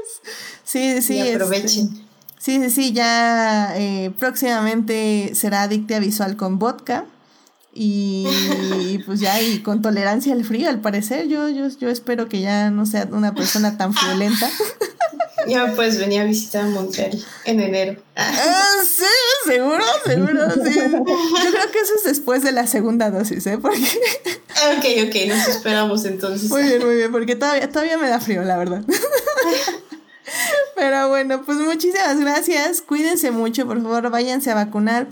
dosis. Sí, sí. Y aprovechen. Sí, sí, sí, ya eh, próximamente será adicta visual con vodka. Y pues ya, y con tolerancia al frío, al parecer. Yo, yo, yo espero que ya no sea una persona tan friolenta. Ya pues venía a visitar Montreal en enero. Ah, sí, seguro, seguro, sí. Yo creo que eso es después de la segunda dosis, ¿eh? Porque... Ok, ok, nos esperamos entonces. Muy bien, muy bien, porque todavía, todavía me da frío, la verdad. Pero bueno, pues muchísimas gracias. Cuídense mucho, por favor, váyanse a vacunar.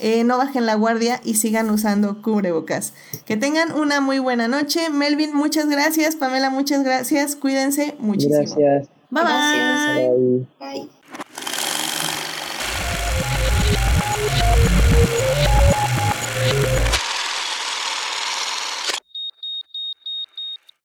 Eh, no bajen la guardia y sigan usando cubrebocas. Que tengan una muy buena noche. Melvin, muchas gracias. Pamela, muchas gracias. Cuídense muchísimo. Gracias. bye. bye. bye. bye.